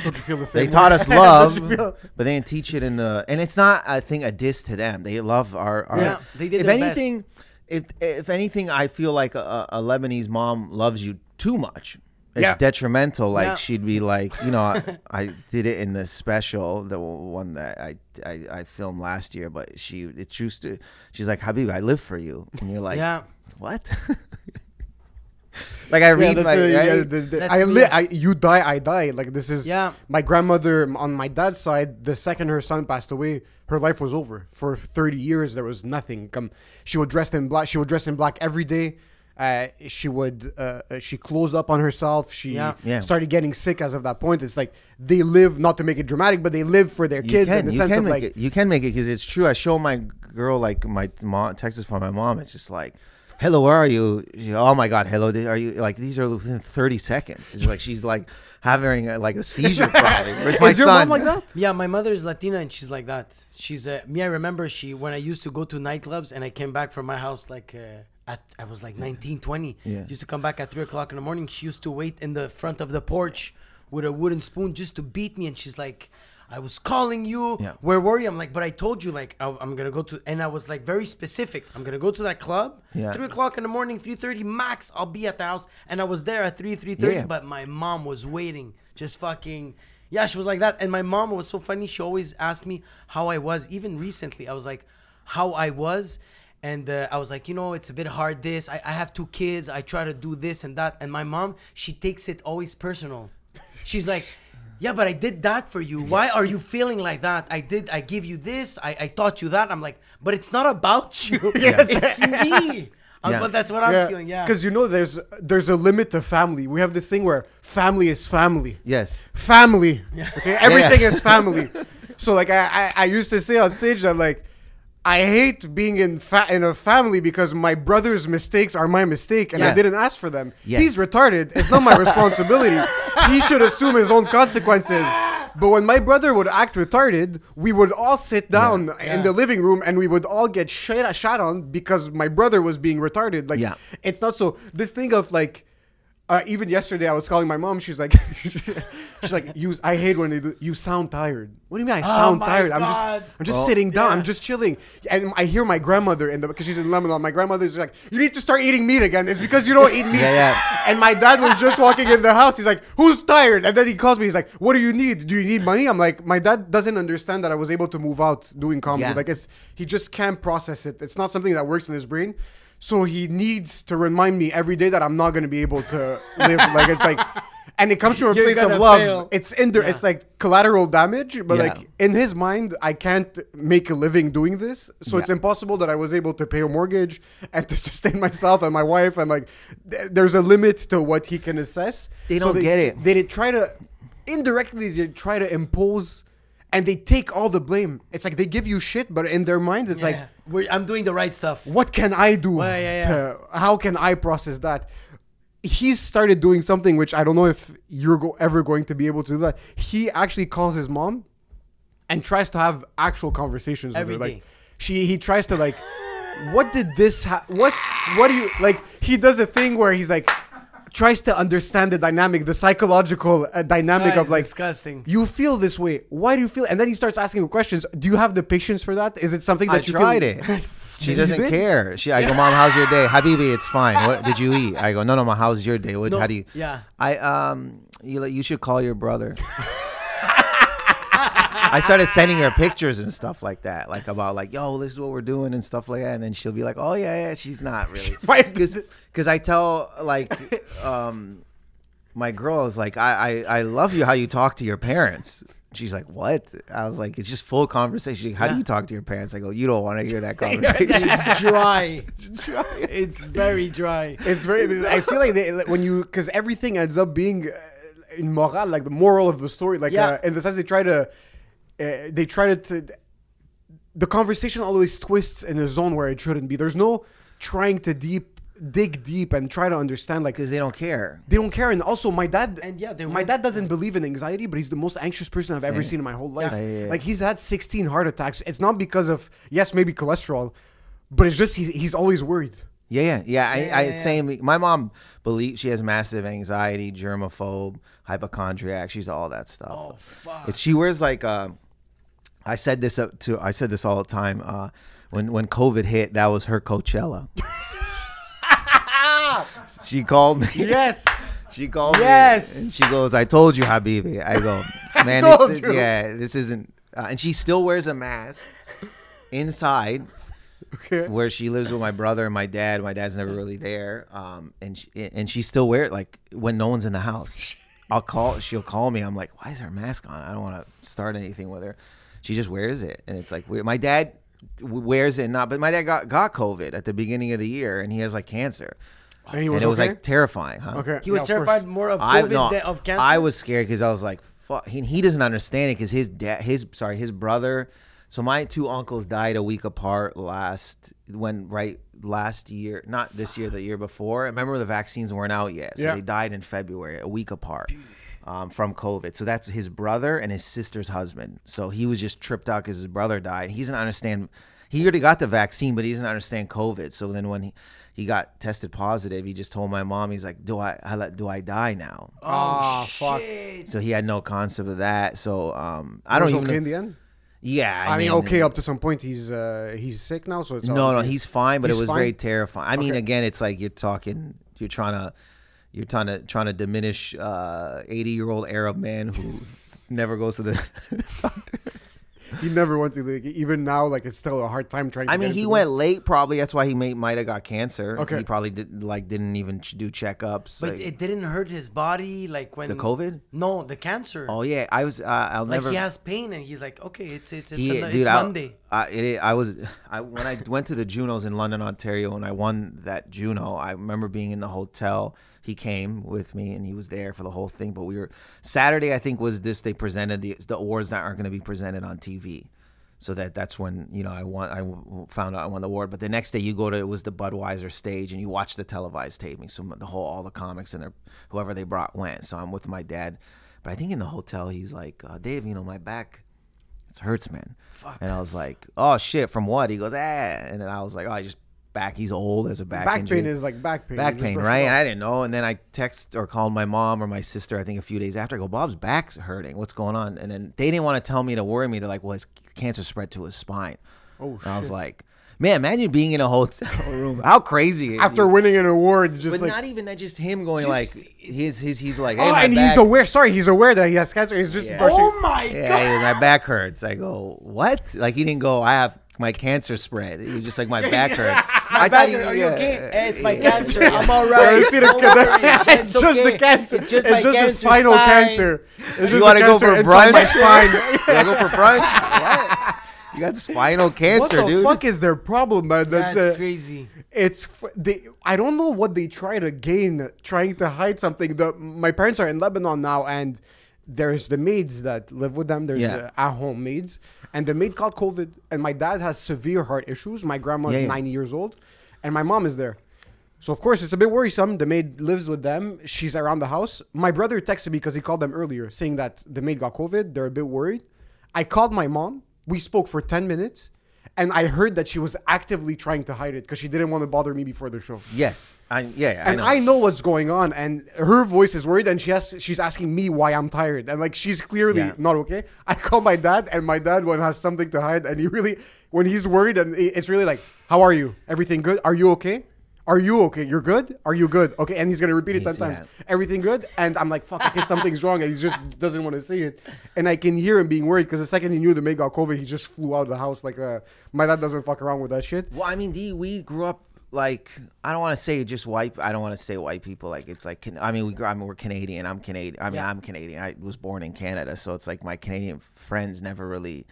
Don't you feel the same? They way? taught us [laughs] love, feel- but they didn't teach it in the. And it's not, I think, a diss to them. They love our. our Yeah, they did If their best. anything, if if anything, I feel like a, a Lebanese mom loves you too much. It's Yeah. detrimental. Like Yeah. she'd be like, you know, I, I did it in the special, the one that I, I I filmed last year. But she, it's true. To, she's like, Habib, I live for you, and you're like, Yeah. what? [laughs] like I read that's my. a- yeah, the- the- I, li- I you die, I die. Like this is Yeah. My grandmother on my dad's side, the second her son passed away, her life was over. For thirty years, there was nothing. Come, she would dress in black. She would dress in black every day. Uh, she would. Uh, uh, she closed up on herself. She Yeah. Yeah. started getting sick as of that point. It's like they live not to make it dramatic, but they live for their You kids can, in the you sense can of make like it. You can make it because it's true. I show my girl like my mom texts from my mom. It's just like, "Hello, where are you?" She, oh my god, hello. Are you like these are within thirty seconds? It's like she's like having a, like a seizure [laughs] probably. Where's my is your son? mom like that? Yeah, my mother is Latina and she's like that. She's uh, me. I remember she when I used to go to nightclubs and I came back from my house like uh, at I was like 19, 20. Yeah. Used to come back at three o'clock in the morning. She used to wait in the front of the porch with a wooden spoon just to beat me. And she's like, I was calling you. Yeah. Where were you? I'm like, but I told you, like, I, I'm gonna go to, and I was like very specific. I'm gonna go to that club. Yeah. Three o'clock in the morning, three thirty max. I'll be at the house, and I was there at three three thirty. Yeah. But my mom was waiting, just fucking. Yeah, she was like that, and my mom was so funny. She always asked me how I was. Even recently, I was like, how I was. And uh, I was like, you know, it's a bit hard. This, I, I have two kids. I try to do this and that. And my mom, she takes it always personal. She's like, yeah, but I did that for you. Why are you feeling like that? I did. I give you this. I, I taught you that. I'm like, but it's not about you. [laughs] [laughs] It's me. [laughs] Yeah. But that's what I'm feeling. Yeah. Because you know, there's there's a limit to family. We have this thing where family is family. Yes. Family. Yeah. Okay, everything Yeah. is family. so like I, I I used to say on stage that like. I hate being in fa- in a family because my brother's mistakes are my mistake and I didn't ask for them. Yes. He's retarded. It's not my [laughs] responsibility. he should assume his own consequences. But when my brother would act retarded, we would all sit down in the living room and we would all get shit shot on because my brother was being retarded. Like Yeah. it's not so this thing of like uh, even yesterday I was calling my mom. She's like, [laughs] she's like, you. I hate when they do. You sound tired. What do you mean I sound my tired? I'm just, I'm just Well, sitting down. yeah. I'm just chilling. And I hear my grandmother in the because she's in Lebanon. My grandmother's like, you need to start eating meat again. It's because you don't eat meat. Yeah, yeah. And my dad was just walking in the house. He's like, who's tired? And then he calls me. He's like, what do you need? Do you need money? I'm like, my dad doesn't understand that I was able to move out doing comedy. Yeah. Like it's he just can't process it. It's not something that works in his brain. So he needs to remind me every day that I'm not going to be able to live. like it's like, and it comes from a [laughs] You're place of love. fail. It's in there. It's like collateral damage, but Yeah. like in his mind, I can't make a living doing this. So it's impossible that I was able to pay a mortgage and [laughs] to sustain myself and my wife. And like, th- there's a limit to what he can assess. They don't get it. They, did try to indirectly they try to impose. And they take all the blame. It's like they give you shit, but in their minds, it's like, Yeah. We're, I'm doing the right stuff. what can I do? Well, yeah. To, how can I process that? He started doing something which I don't know if you're go- ever going to be able to do that. He actually calls his mom and tries to have actual conversations Every with her. day. Like she, he tries to like, what did this? Ha- what? What do you like? He does a thing where he's like, tries to understand the dynamic, the psychological uh, dynamic That of is like, disgusting. you feel this way. Why do you feel? And then he starts asking questions. Do you have the patience for that? Is it something that I you tried feel? it. [laughs] She doesn't did? care. She, I go, Mom, how's your day? [laughs] Habibi, it's fine. What did you eat? I go, No, no, ma, how's your day? What? No, how do you? yeah. I um, you like, you should call your brother. [laughs] I started sending her pictures and stuff like that, like about like, yo, this is what we're doing and stuff like that, and then she'll be like, oh yeah, yeah, she's not [laughs] really, because I tell like, um, my girl is like, I, I I love you how you talk to your parents. She's like, what? I was like, it's just full conversation. Like, How do you talk to your parents? I go, you don't want to hear that [laughs] conversation. It's [laughs] dry. It's very dry. It's very. I feel like they, when you because everything ends up being uh, in moral, like the moral of the story, like Yeah. uh, in the sense they try to, uh, they try to, to. The conversation always twists in a zone where it shouldn't be. There's no trying to deep dig deep and try to understand like Because they don't care. they don't care. And also, my dad And yeah, they my dad doesn't believe in anxiety, but he's the most anxious person I've ever seen in my whole life. Yeah, yeah, yeah. Like he's had 16 heart attacks. It's not because of yes, maybe cholesterol, but it's just he's, he's always worried. Yeah, yeah, yeah. I, Yeah, I yeah, yeah. same. My mom believes she has massive anxiety, germaphobe, hypochondriac. She's all that stuff. Oh, fuck. It's she wears like. Uh, I said this up to. I said this all the time. Uh, when when COVID hit, that was her Coachella. [laughs] she called me. Yes. She called Yes. me and she goes, "I told you, Habibi." I go, [laughs] "Man, told this, you." yeah, this isn't." Uh, and she still wears a mask inside Okay. where she lives with my brother and my dad. My dad's never really there, um, and she, and she still wear it like when no one's in the house. [laughs] I'll call. She'll call me. I'm like, "Why is her mask on?" I don't want to start anything with her. She just wears it, and it's like weird. My dad wears it not, but my dad got got COVID at the beginning of the year, and he has like cancer, And he was and it was like terrifying. Huh? Okay. He was yeah, of terrified course. more of I COVID no, than of cancer. I was scared because I was like, "Fuck." He, he doesn't understand it because his dad, his sorry, his brother. So my two uncles died a week apart last when right last year, not this year, the year before. Remember the vaccines weren't out yet, so Yeah. they died in February, a week apart. Um, from COVID, so that's his brother and his sister's husband. So he was just tripped out because his brother died. He doesn't understand. He already got the vaccine, but he doesn't understand COVID. So then when he, he got tested positive, he just told my mom, he's like, "Do I, I do I die now?" Oh, fuck. shit. So he had no concept of that. So um, I I don't was even. okay know- in the end. yeah, I, mean, okay, up to some point, he's uh he's sick now, so it's No, all- no, he's fine, but He's it was fine? very terrifying. I mean, Okay. again, it's like you're talking, you're trying to, you're trying to trying to diminish uh, 80 year old Arab man who [laughs] never goes to the [laughs] doctor. He never went to the even now. Like it's still a hard time trying. to I mean, him he to go. went late. Probably that's why he may, might have got cancer. Okay. he probably did like didn't even do checkups. But like- it didn't hurt his body like when the COVID. No, the cancer. Oh yeah, I was. Uh, I'll like never. he has pain and he's like, okay, it's it's it's, He- a, dude, it's I, Monday. I, it, I was I when I went to the Junos in London, Ontario, and I won that Juno. I remember being in the hotel. He came with me, and he was there for the whole thing. But we were Saturday. I think was this. They presented the the awards that aren't going to be presented on TV. So that that's when you know I won. I found out I won the award. But the next day you go to it was the Budweiser stage, and you watch the televised taping. So the whole all the comics and their whoever they brought went. So I'm with my dad. But I think in the hotel he's like, uh, Dave, you know my back it hurts, man. Fuck. And I was like, oh shit, from what? He goes, ah. And then I was like, oh, I just back. He's old as a back. back injury. pain is like back pain. back pain, right? And. I didn't know. And then I text or called my mom or my sister. I think a few days after. I go, Bob's back's hurting. What's going on? And then they didn't want to tell me to worry me. They're like, well, his cancer spread to his spine. Oh, And I was like, man, imagine being in a hotel [laughs] room. How crazy! After it? winning an award, just but like not even that. Just him going like his his. He's like, hey, oh, and back. he's aware. Sorry, he's aware that he has cancer. He's just Yeah. oh my god! Yeah, my back hurts. I go, what? Like he didn't go. I have my cancer spread. He was just like my [laughs] back hurts. My I back, he- are you yeah. okay? Hey, it's my Yeah. cancer. I'm all [laughs] Oh, right. you see the- Don't worry. it's [laughs] just the okay. cancer. It's just my the spinal spine. cancer. It's just You the want to go for inside brunch? My spine. you want to go for brunch? what? You got spinal cancer, dude. what the dude. fuck is their problem, man? That's That's uh, crazy. It's they. I don't know what they try to gain, trying to hide something. The my parents are in Lebanon now, and there's the maids that live with them. There's Yeah. the at-home maids, and the maid caught COVID. And my dad has severe heart issues. My grandma's Yeah, yeah. 90 years old, and my mom is there. So of course it's a bit worrisome. The maid lives with them. She's around the house. My brother texted me because he called them earlier, saying that the maid got COVID. They're a bit worried. I called my mom. We spoke for 10 minutes. And I heard that she was actively trying to hide it because she didn't want to bother me before the show. Yes, I yeah. And know. I know what's going on, and her voice is worried, and she has she's asking me why I'm tired, and like she's clearly Yeah. not okay. I call my dad, and my dad when has something to hide, and he really when he's worried, and it's really like, "How are you? Everything good? Are you okay? Are you okay? You're good? Are you good? Okay?" And he's gonna repeat it ten times. yeah. Everything good? And I'm like, "Fuck! I guess something's wrong," and he just doesn't want to say it, and I can hear him being worried because the second he knew the maid got COVID, he just flew out of the house. Like, uh, my dad doesn't fuck around with that shit. Well, I mean, D, we grew up like I don't want to say just white. I don't want to say white people. Like it's like I mean, we. I mean, we're Canadian. I'm Canadian. I mean, Yeah. I'm Canadian. I was born in Canada, so it's like my Canadian friends never really.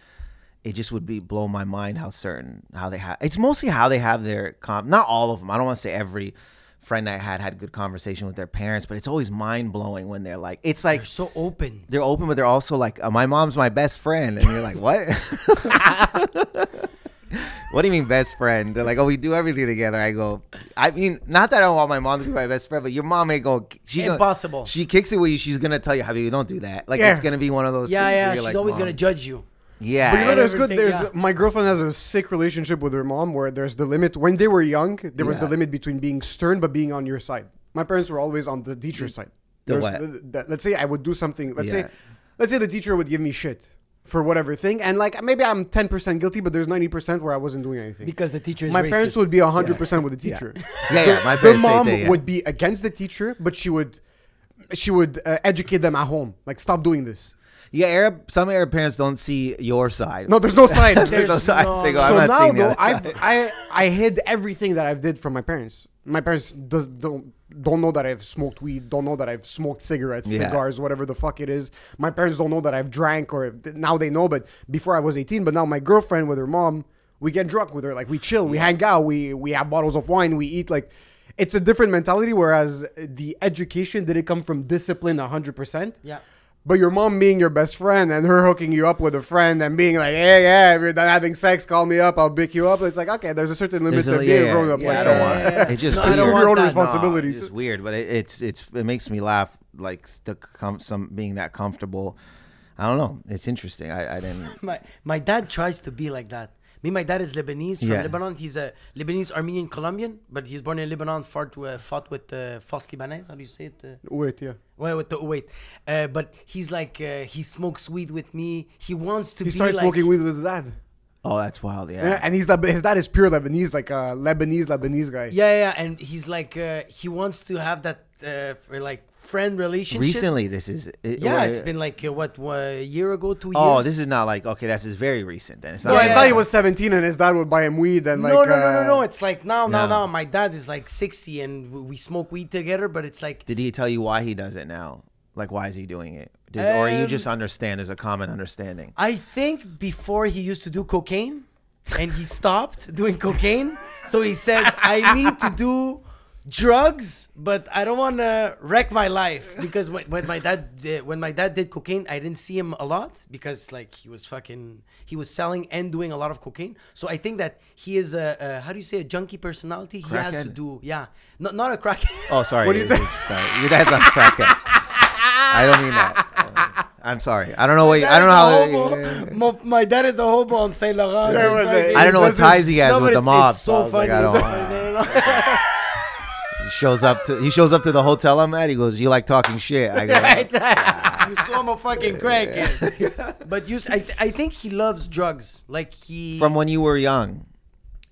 It just would be blow my mind how certain how they have. It's mostly how they have their com. Not all of them. I don't want to say every friend I had had good conversation with their parents, but it's always mind blowing when they're like, it's like They're so open. they're open, but they're also like, uh, my mom's my best friend, and you're like, what? [laughs] what do you mean best friend? They're like, oh, we do everything together. I go, I mean, not that I don't want my mom to be my best friend, but your mom ain't go. She gonna- Impossible. she kicks it with you. She's gonna tell you, Habibi, don't do that. Like Yeah. it's gonna be one of those. Yeah, yeah. She's like, always "Mom." gonna judge you. Yeah, But you know, there's good. everything, There's yeah. my girlfriend has a sick relationship with her mom, where there's the limit. When they were young, there was the limit between being stern but being on your side. My parents were always on the teacher's side. The what? the- the- let's say I would do something. Let's Yeah. say, let's say the teacher would give me shit for whatever thing, and like maybe I'm 10 percent guilty, but there's 90 percent where I wasn't doing anything. Because the teacher is my racist. parents would be 100 percent with the teacher. Yeah, yeah, my parents say mom that, yeah. would be against the teacher, but she would, she would uh, educate them at home. Like, stop doing this. Yeah. Arab, some Arab parents don't see your side. No, there's no [laughs] sides. there's no there's side. no- They go, I'm so not now seeing though, I've, side." I I hid everything that I've did from my parents. My parents does don't don't know that I've smoked weed. Don't know that I've smoked cigarettes, Yeah. cigars, whatever the fuck it is. My parents don't know that I've drank or now they know. But before I was 18, but now my girlfriend with her mom, we get drunk with her. Like we chill, we hang out, we we have bottles of wine, we eat. Like it's a different mentality. Whereas the education didn't come from discipline 100. percent Yeah. But your mom being your best friend and her hooking you up with a friend and being like, hey, yeah, if you're done having sex, call me up, I'll pick you up. It's like, okay, there's a certain limit There's to being yeah, a grown up yeah, like I that. don't want- Yeah, yeah, It's just no, It's I don't your want own that. responsibilities. It's weird, but it, it's it's it makes me laugh. Like the com- some being that comfortable. I don't know. It's interesting. I, I didn't. [laughs] My my dad tries to be like that, Me, my dad is Lebanese from Yeah. Lebanon. He's a Lebanese Armenian Colombian, but he's born in Lebanon. Fought, uh, fought with uh, Force Libanaise. How do you say it? Uh, Wait, yeah. well, with the wait, uh, but he's like uh, he smokes weed with me. He wants to He be started like smoking weed with his dad. Oh, that's wild. Yeah. Yeah, and he's Leb- his dad is pure Lebanese, like a Lebanese Lebanese guy. Yeah, yeah, and he's like uh, he wants to have that uh, for, like friend relationship. Recently, this is. It, Yeah, or- it's been like uh, what uh, a year ago, two Oh, years. Oh, this is not like okay. This is very recent. Then it's not. No, like I thought he was 17 and his dad would buy him weed and like. no, no, no, no, uh, no. It's like now, now, No. now. My dad is like sixty, and we smoke weed together. But it's like Did he tell you why he does it now? Like, why is he doing it? Did, or you Um, just understand? There's a common understanding. I think before he used to do cocaine, and he stopped doing cocaine. So he said, "I need to do." Drugs but i don't want to wreck my life because when, when my dad did, when my dad did cocaine i didn't see him a lot because like he was fucking he was selling and doing a lot of cocaine so i think that he is a, a how do you say a junkie personality he has to do yeah not, not a crack Oh, sorry. What do you it- it- sorry. Your dad's not a crackhead. I don't mean that. I'm sorry. I don't know what. You, I don't know how. my, my dad is a hobo on Saint Laurent. Yeah, uh, I don't know what ties he has No, with but the it's- mob. It's so I was [laughs] like, He shows up to he shows up to the hotel I'm at. He goes, "You like talking shit?" I go, [laughs] [laughs] so I'm a fucking crackhead. [laughs] but you, s- I, th- I think he loves drugs. Like he, "From when you were young."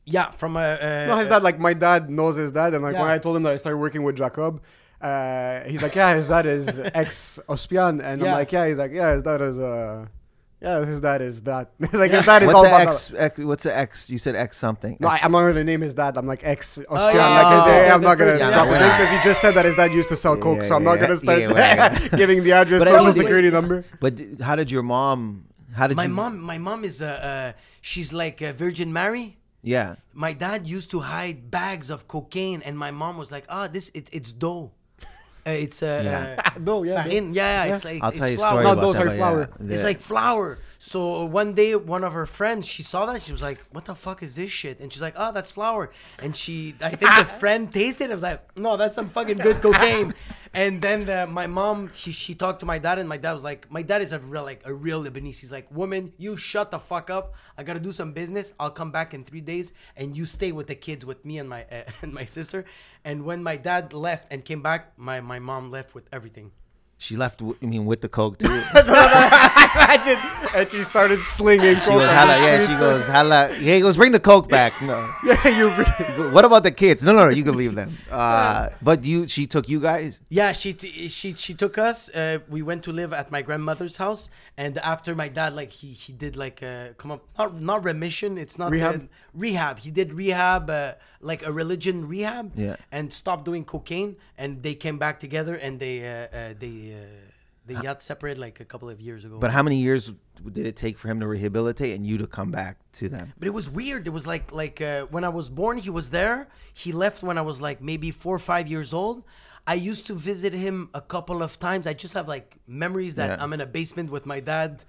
yeah, from a. Uh, No, his dad, like my dad knows his dad, and like when I told him that I started working with Jacob, uh, he's like, yeah, his dad is ex Ospian, and Yeah. I'm like, yeah, he's like, yeah, his dad is uh, yeah, his dad is that. [laughs] like his dad is What's all the about X, that. X? What's the X? You said X something. No, I, I'm not gonna name his dad. I'm like X Ospian. Oh, yeah, like, yeah, his- yeah, I'm not gonna person- drop yeah, it because he just said that his dad used to sell coke, Yeah, so I'm not gonna start yeah, yeah. [laughs] giving the address, But social anyways- security number. But how did your mom? How did my you? mom, my mom is a. Uh, she's like a Virgin Mary. Yeah. My dad used to hide bags of cocaine, and my mom was like, "Ah, this it, it's dough. Uh, it's uh, Yeah. uh, Dough, [laughs] yeah, farin. Yeah, yeah, it's like I'll it's tell you a flour. story No, about those that. are but yeah, flour. It's yeah. like flour. So one day, one of her friends, she saw that. She was like, "What the fuck is this shit?" And she's like, "Oh, that's flour." And she, I think the [laughs] friend tasted. it. I was like, "No, that's some fucking good cocaine." And then the, my mom, she she talked to my dad, and my dad was like, "My dad is a real like a real Lebanese. He's like, woman, you shut the fuck up. I gotta do some business. I'll come back in three days, and you stay with the kids with me and my uh, [laughs] and my sister." And when my dad left and came back, my my mom left with everything. She left. I mean, with the coke too. [laughs] [laughs] Imagine, and she started slinging She coke. goes, on "Hala," yeah, she streets. goes, "Hala." Yeah, he goes, "Bring the coke back." No. [laughs] yeah, you. Re- what about the kids? No, no, no. You can leave them. Uh, but you, she took you guys. Yeah, she t- she she took us. Uh, we went to live at my grandmother's house, and after my dad, like he he did like uh, come up not not remission. It's not Rehab? uh, rehab. He did rehab, uh, like a religion rehab. Yeah. And stopped doing cocaine, and they came back together, and they uh, uh, they uh, they got separated like a couple of years ago. But how many years did it take for him to rehabilitate and you to come back to them? But it was weird. It was like like uh, when I was born, he was there. He left when I was like maybe four or five years old. I used to visit him a couple of times. I just have like memories that Yeah. I'm in a basement with my dad,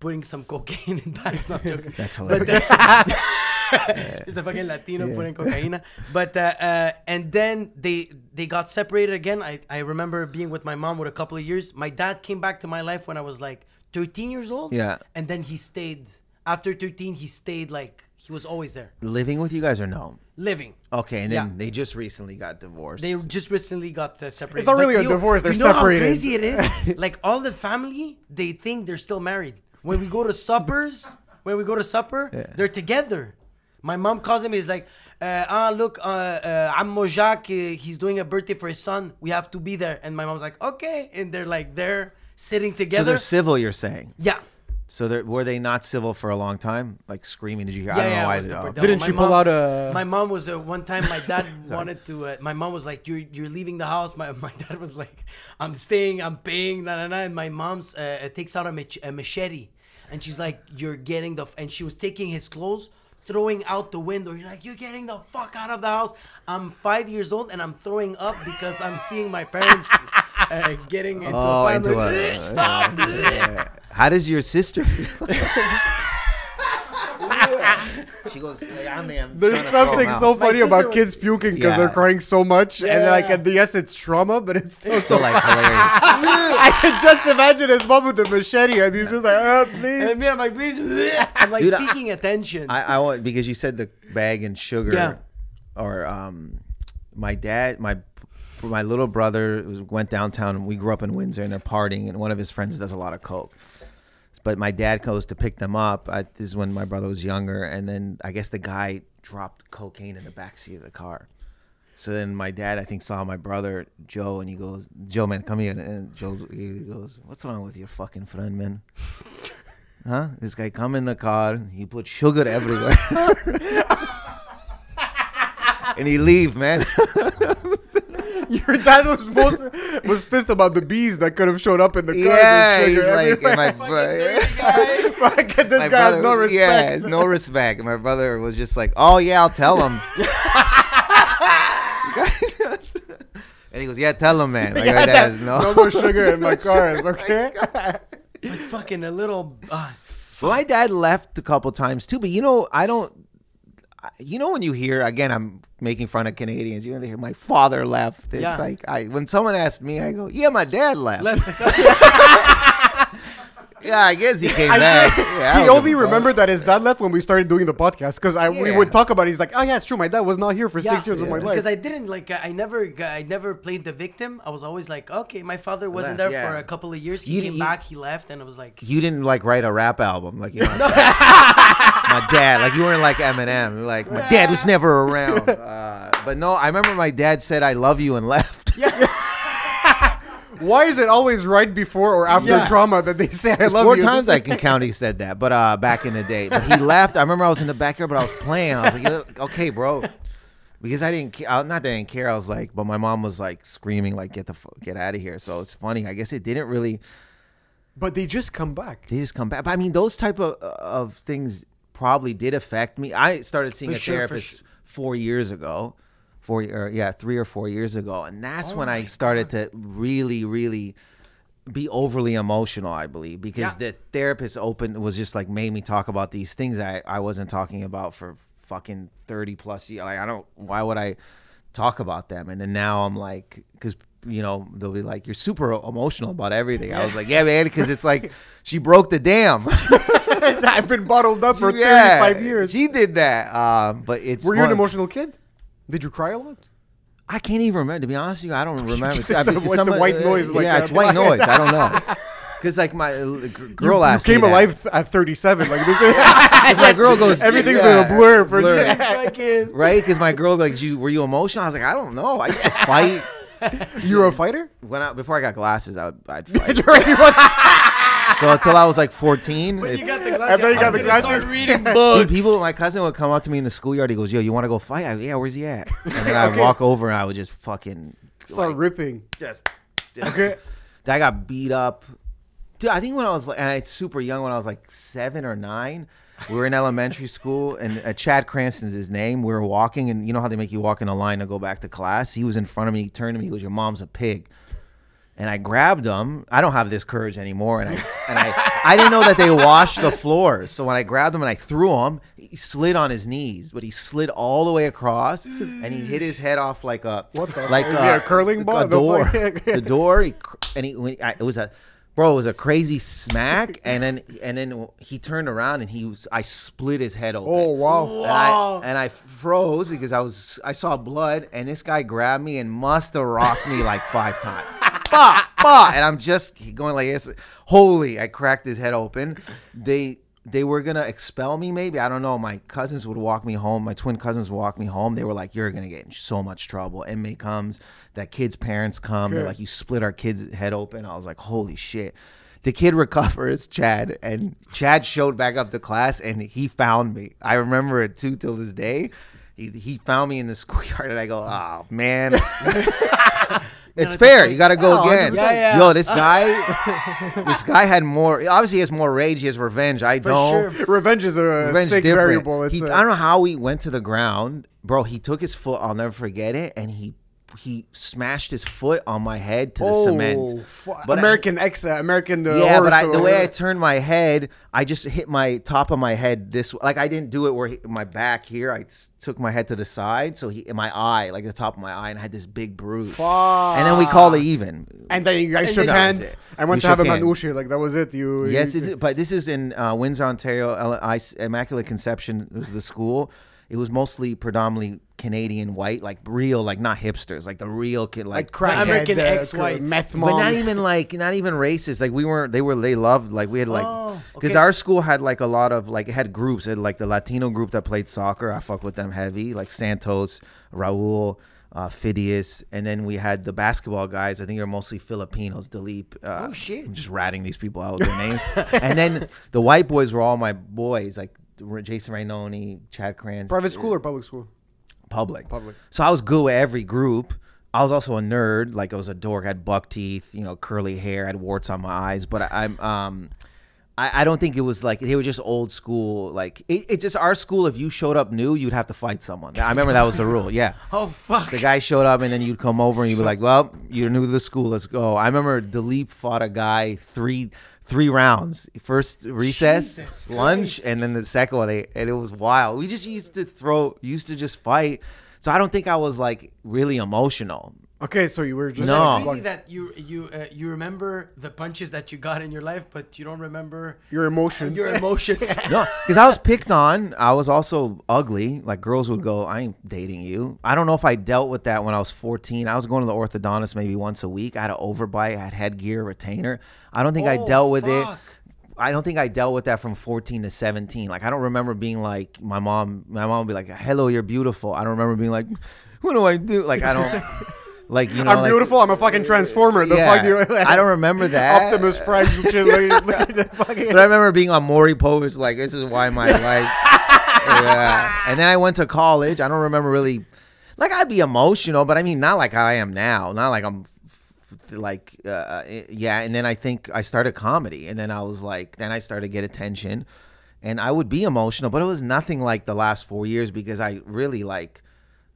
putting some cocaine in bags. Not joking. [laughs] That's But, [laughs] [laughs] He's a fucking Latino putting cocaine. But uh, uh, and then they they got separated again. I I remember being with my mom for a couple of years. My dad came back to my life when I was like 13 years old. Yeah. And then he stayed. After 13, he stayed like he was always there, Living with you guys or no? living. Okay, and then Yeah. they just recently got divorced. They just recently got uh, separated. It's not really But a you- divorce, they're you know separated. How crazy it is. [laughs] like all the family, they think they're still married. When we go to suppers, when we go to supper, they're together. My mom calls him. He's like, uh, "Ah, look, uh, uh, Ammo Jacques, uh, he's doing a birthday for his son. We have to be there." And my mom's like, "Okay," and they're like, they're sitting together. so they're civil. You're saying. yeah. So they're, were they not civil for a long time? Like screaming? Did you hear? I Yeah, don't yeah, know why. they- oh. Didn't My she pull mom- out a- My mom was uh, one time. My dad [laughs] wanted to. Uh, my mom was like, "You're you're leaving the house." My my dad was like, "I'm staying. I'm paying." Nah, nah, nah. And my mom's uh, takes out a, mach- a machete, and she's like, "You're getting the." And she was taking his clothes, throwing out the window. You're like, "You're getting the fuck out of the house." I'm five years old and I'm throwing up because I'm seeing my parents [laughs] uh, getting into Oh, a fight. into I'm like, a. Stop! yeah. How does your sister feel? [laughs] she goes, yeah, man. There's something so funny about was- kids puking because Yeah. they're crying so much, and Yeah. like, and yes, it's trauma, but it's still so. so like hilarious. [laughs] I can just imagine his mom with the machete, and he's just like, "Oh, please." And me, I'm like, please. I'm like Dude, I- seeking attention. I, I want because you said the bag and sugar. Yeah. Or um, my dad, my my little brother was, went downtown. And We grew up in Windsor, and they're partying, and one of his friends does a lot of coke. But my dad goes to pick them up. I, this is when my brother was younger, and then I guess the guy dropped cocaine in the backseat of the car. So then my dad, I think, saw my brother Joe, and he goes, "Joe, man, come here." And Joe's, he goes, "What's wrong with your fucking friend, man?" [laughs] Huh? This guy come in the car. He put sugar everywhere, [laughs] and he leave, man. [laughs] [laughs] Your dad was most was pissed about the bees that could have showed up in the car. yeah, he's like, everywhere. my, [laughs] bro- Fuck, [laughs] this my guy has brother- no respect. Yeah, has no respect. My brother was just like, "Oh yeah, I'll tell him." and he goes, "Yeah, tell him, man." Like, my Yeah, dad that- is, no. no more sugar in my cars, okay? like fucking a little. Uh, Well, my dad left a couple times too, but you know, I don't. I- You know, when you hear again, I'm making fun of Canadians. You know, they hear my father left. It's Yeah. like I when someone asked me, I go, "Yeah, my dad left." [laughs] [laughs] yeah, I guess he came back. [laughs] Yeah, he only give a fuck. remembered that his dad left when we started doing the podcast because I we would talk about it. He's like, "Oh yeah, it's true. My dad was not here for six years of my life." Because I didn't like, I never, I never played the victim. I was always like, okay, my father wasn't there Left, for a couple of years. He You- came you- back, he left, and it was like, You didn't like write a rap album, like you know. My dad, like you weren't like Eminem. Like my dad was never around. [laughs] Uh, but no, I remember my dad said, "I love you" and left. [laughs] Why is it always right before or after Yeah. trauma that they say I love Four you? times I can [laughs] count he said that, but uh, back in the day. But he left. I remember I was in the backyard, but I was playing. I was like, okay, bro. Because I didn't care. Not that I didn't care. I was like, but my mom was like screaming, like, get the fu- get out of here. So it's funny. I guess it didn't really. But they just come back. They just come back. But I mean, those type of of things probably did affect me. I started seeing For a sure, therapist sure. four years ago, four or yeah, three or four years ago, and that's Oh when I started to really, really be overly emotional. I believe because Yeah. the therapist opened was just like made me talk about these things I I wasn't talking about for fucking thirty plus years. Like I don't. Why would I talk about them? And then now I'm like, because you know they'll be like, you're super emotional about everything. I was like, yeah, man, because it's like [laughs] she broke the dam. [laughs] I've been bottled up for [laughs] Yeah, 35 years. She did that. Um, but it's Were you an emotional kid? Did you cry a lot? I can't even remember. To be honest with you, I don't remember. it's I a- mean, it's a some- white noise like yeah, that. it's white noise. I don't know. Because like my uh, girl you, asked you came me alive th- at 37. Like this. 'Cause my girl goes, Everything's yeah, been a blur for blur. fucking. right? Because my girl like, you were you emotional? I was like, I don't know. I used to fight. [laughs] you were a fighter? When I before I got glasses, I would I'd [laughs] fight. Dude, so until I was like 14, When if- you got the glasses, And you got I'm the gonna glasses. Start reading [laughs] Dude, books. people, my cousin would come up to me in the schoolyard. He goes, "Yo, you want to go fight?" I "Yeah, where's he at?" And then I'd walk over and I would just fucking Start like, ripping. just, just Okay. I got beat up. Dude, I think when I was like, and I super young, when I was like seven or nine, we were in elementary school, and uh, Chad Cranston's his name. We were walking, and you know how they make you walk in a line to go back to class. He was in front of me. He turned to me. He goes, "Your mom's a pig." And I grabbed him. I don't have this courage anymore, and I and I I didn't know that they washed the floors. So when I grabbed him and I threw him, he slid on his knees, but he slid all the way across, and he hit his head off like a What the- like he a curling ball? A The door. [laughs] the door. He, and he I, it was a bro. It was a crazy smack, and then and then he turned around and he was. I split his head open. Oh, wow. And I and I froze because I was I saw blood and this guy grabbed me and must have rocked me like five times. bah, bah, and I'm just going like this. Holy! I cracked his head open. They they were gonna expel me. Maybe I don't know. My cousins would walk me home. My twin cousins would walk me home. They were like, "You're gonna get in so much trouble." Inmate comes. That kid's parents come. They're like, "You split our kid's head open." I was like, "Holy shit!" The kid [laughs] recovers, Chad, and Chad showed back up to class, and he found me. I remember it too till this day. He, he found me in the [laughs] schoolyard, and I go, "Oh man, [laughs] it's fair. You got to go Oh, again." Yeah, yeah. Yo, this [laughs] guy, this guy had more. Obviously, he has more rage. He has revenge. I For don't. sure. Revenge is a Revenge sick different. variable. It's He, a- I don't know how he went to the ground, bro. He took his foot. I'll never forget it, and he he smashed his foot on my head to the Oh, cement. fu- But American ex, uh, American. Uh, yeah, but I, the way I turned my head, I just hit my top of my head this like I didn't do it where he, my back here. I took my head to the side, so he in my eye, like the top of my eye, and I had this big bruise. And then we called it even. And then you guys And shook hands That was it. and went We to have a shook hands. manushi. Like that was it. You Yes, you, it's, but this is in uh, Windsor, Ontario. L- I- Immaculate Conception was the school. It was mostly predominantly Canadian white, like real, like not hipsters, like the real kid, like like crackhead, American uh, ex-whites. meth but not even like not even racist. Like we weren't. They were. They loved. Like we had like Oh, because okay. our school had like a lot of like it had groups. It had like the Latino group that played soccer. I fuck with them heavy. Like Santos, Raul, uh, Phidias, and then we had the basketball guys. I think they're mostly Filipinos. Dilip. Uh, Oh, shit. I'm just ratting these people out with their names. and then the white boys were all my boys. Like Jason Rainoni, Chad Kranz. private school or public school. Public. Public. So I was good with every group. I was also a nerd. Like I was a dork. I had buck teeth, you know, curly hair, I had warts on my eyes. But I, I'm, um, I, I don't think it was like they were just old school. Like it, it just our school. If you showed up new, you'd have to fight someone. I remember that was the rule. Yeah. [laughs] Oh fuck. The guy showed up, and then you'd come over, and you'd be like, "Well, you're new to the school. Let's go." I remember Dilip fought a guy three three rounds. First recess, Jesus lunch, Christ. and then the second one. They, and it was wild. We just used to throw, used to just fight. So I don't think I was like really emotional. Okay, so you were just No. It's crazy that you you uh, you remember the punches that you got in your life, but you don't remember your emotions. your emotions. [laughs] No, because I was picked on. I was also ugly. Like girls would go, "I ain't dating you." I don't know if I dealt with that when I was 14. I was going to the orthodontist maybe once a week. I had an overbite. I had headgear, retainer. I don't think I Oh, dealt with it. I don't think I dealt with that from 14 to 17. Like I don't remember being like my mom. My mom would be like, "Hello, you're beautiful." I don't remember being like, "What do I do?" Like I don't. [laughs] Like you know, I'm like- beautiful. I'm a fucking transformer. The Yeah, fuck you? [laughs] I don't remember [laughs] that. Optimus Prime shit. Look, look at the [laughs] fucking. But I remember being on Maury Povich, like, this is why my life. yeah. And then I went to college. I don't remember really, like, I'd be emotional, but I mean, not like how I am now. Not like I'm, like, uh, yeah. And then I think I started comedy. And then I was like, then I started to get attention. And I would be emotional, but it was nothing like the last four years because I really, like,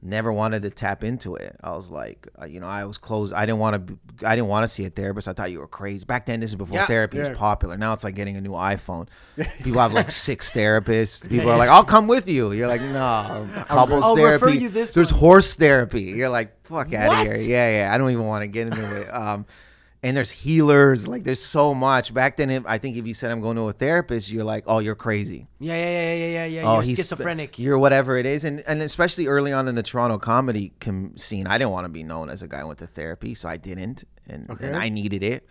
never wanted to tap into it. I was like, uh, you know, I was closed. I didn't want to. I didn't want to see a therapist. I thought you were crazy. Back then, this is before Yeah. therapy Yeah. was popular. Now it's like getting a new iPhone. [laughs] People have like six therapists. People are like, "I'll come with you." You're like, "No, [laughs] couples I'll therapy." There's one. horse therapy. You're like, "Fuck out of here." Yeah, yeah. I don't even want to get into it. Um, and there's healers. Like, there's so much. Back then, if, I think if you said I'm going to a therapist, you're like, "Oh, you're crazy." Yeah, yeah, yeah, yeah, yeah, yeah. oh, You're he's schizophrenic. You're whatever it is, and and especially early on in the Toronto comedy com- scene, I didn't want to be known as a guy who went to therapy, so I didn't, and, Okay. and I needed it,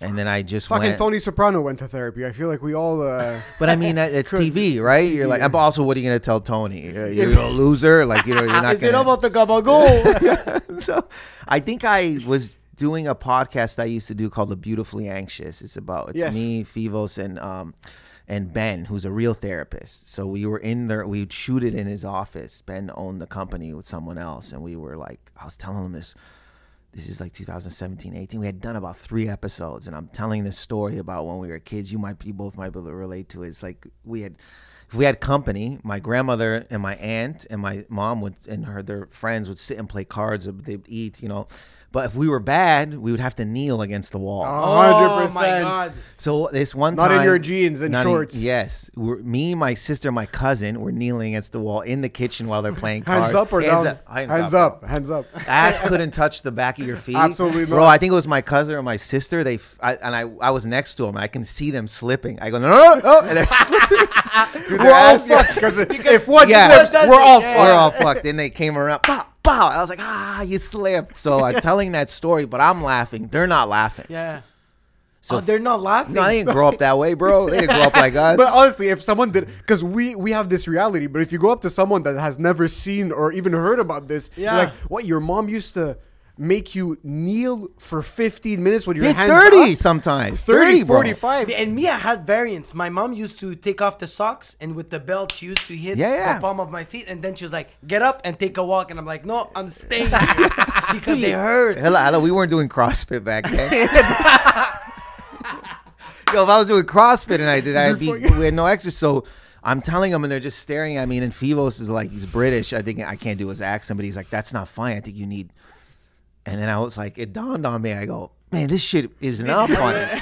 and then I just Fucking went. Tony Soprano went to therapy. I feel like we all. Uh, [laughs] But I mean, it's [laughs] TV, right? You're like, but also, what are you gonna tell Tony? [laughs] Uh, You're a loser, like you know, you're not Is it gonna. about the gabago? so, I think I was doing a podcast I used to do called "The Beautifully Anxious." It's about it's Yes. me, Fivos, and um, and Ben, who's a real therapist. So we were in there. We'd shoot it in his office. Ben owned the company with someone else, and we were like, I was telling him this. This is like 2017, 18. We had done about three episodes, and I'm telling this story about when we were kids. You might, you both might be able to relate to it. It's like we had, if we had company, my grandmother and my aunt and my mom would and her their friends would sit and play cards. They'd eat, you know. But if we were bad, we would have to kneel against the wall. oh my 100%. god. So this one Not time, in your jeans and not in- shorts. yes, we're, me, my sister, my cousin were kneeling against the wall in the kitchen while they're playing [laughs] cards. hands up or hands down? Up, hands, hands up. up. Hands up. Ass [laughs] couldn't touch the back of your feet. Absolutely not. bro. not. I think it was my cousin or my sister. They f- I, and I, I was next to them. I can see them slipping. I go no, no, no, and they're [laughs] slipping. Dude, We're all ass- fucked. Because if one Yeah. slips, we're all fucked. We're all fucked. Then they came around. Pow. I was like, ah, you slipped. So I'm [laughs] telling that story, but I'm laughing. They're not laughing. Yeah. So oh, they're not laughing. no, they didn't grow up that way, bro. They didn't grow up like [laughs] us. But honestly, if someone did, because we we have this reality, but if you go up to someone that has never seen or even heard about this, you're Yeah. like, what? Your mom used to make you kneel for 15 minutes with your Yeah, hands 30 up? sometimes. 30, 30, bro. 45. And me, I had variants. My mom used to take off the socks, and with the belt, she used to hit Yeah, yeah. the palm of my feet, and then she was like, "Get up and take a walk." And I'm like, "No, I'm staying here [laughs] because it hurts." Hello, hello, we weren't doing CrossFit back then. [laughs] Yo, if I was doing CrossFit and I did, I'd be we had no exercise. So I'm telling them, and they're just staring at me. And then Fivos is like, he's British. I think I can't do his accent, but he's like, that's not fine. I think you need, and then I was like, it dawned on me. I go, man, this shit is not funny.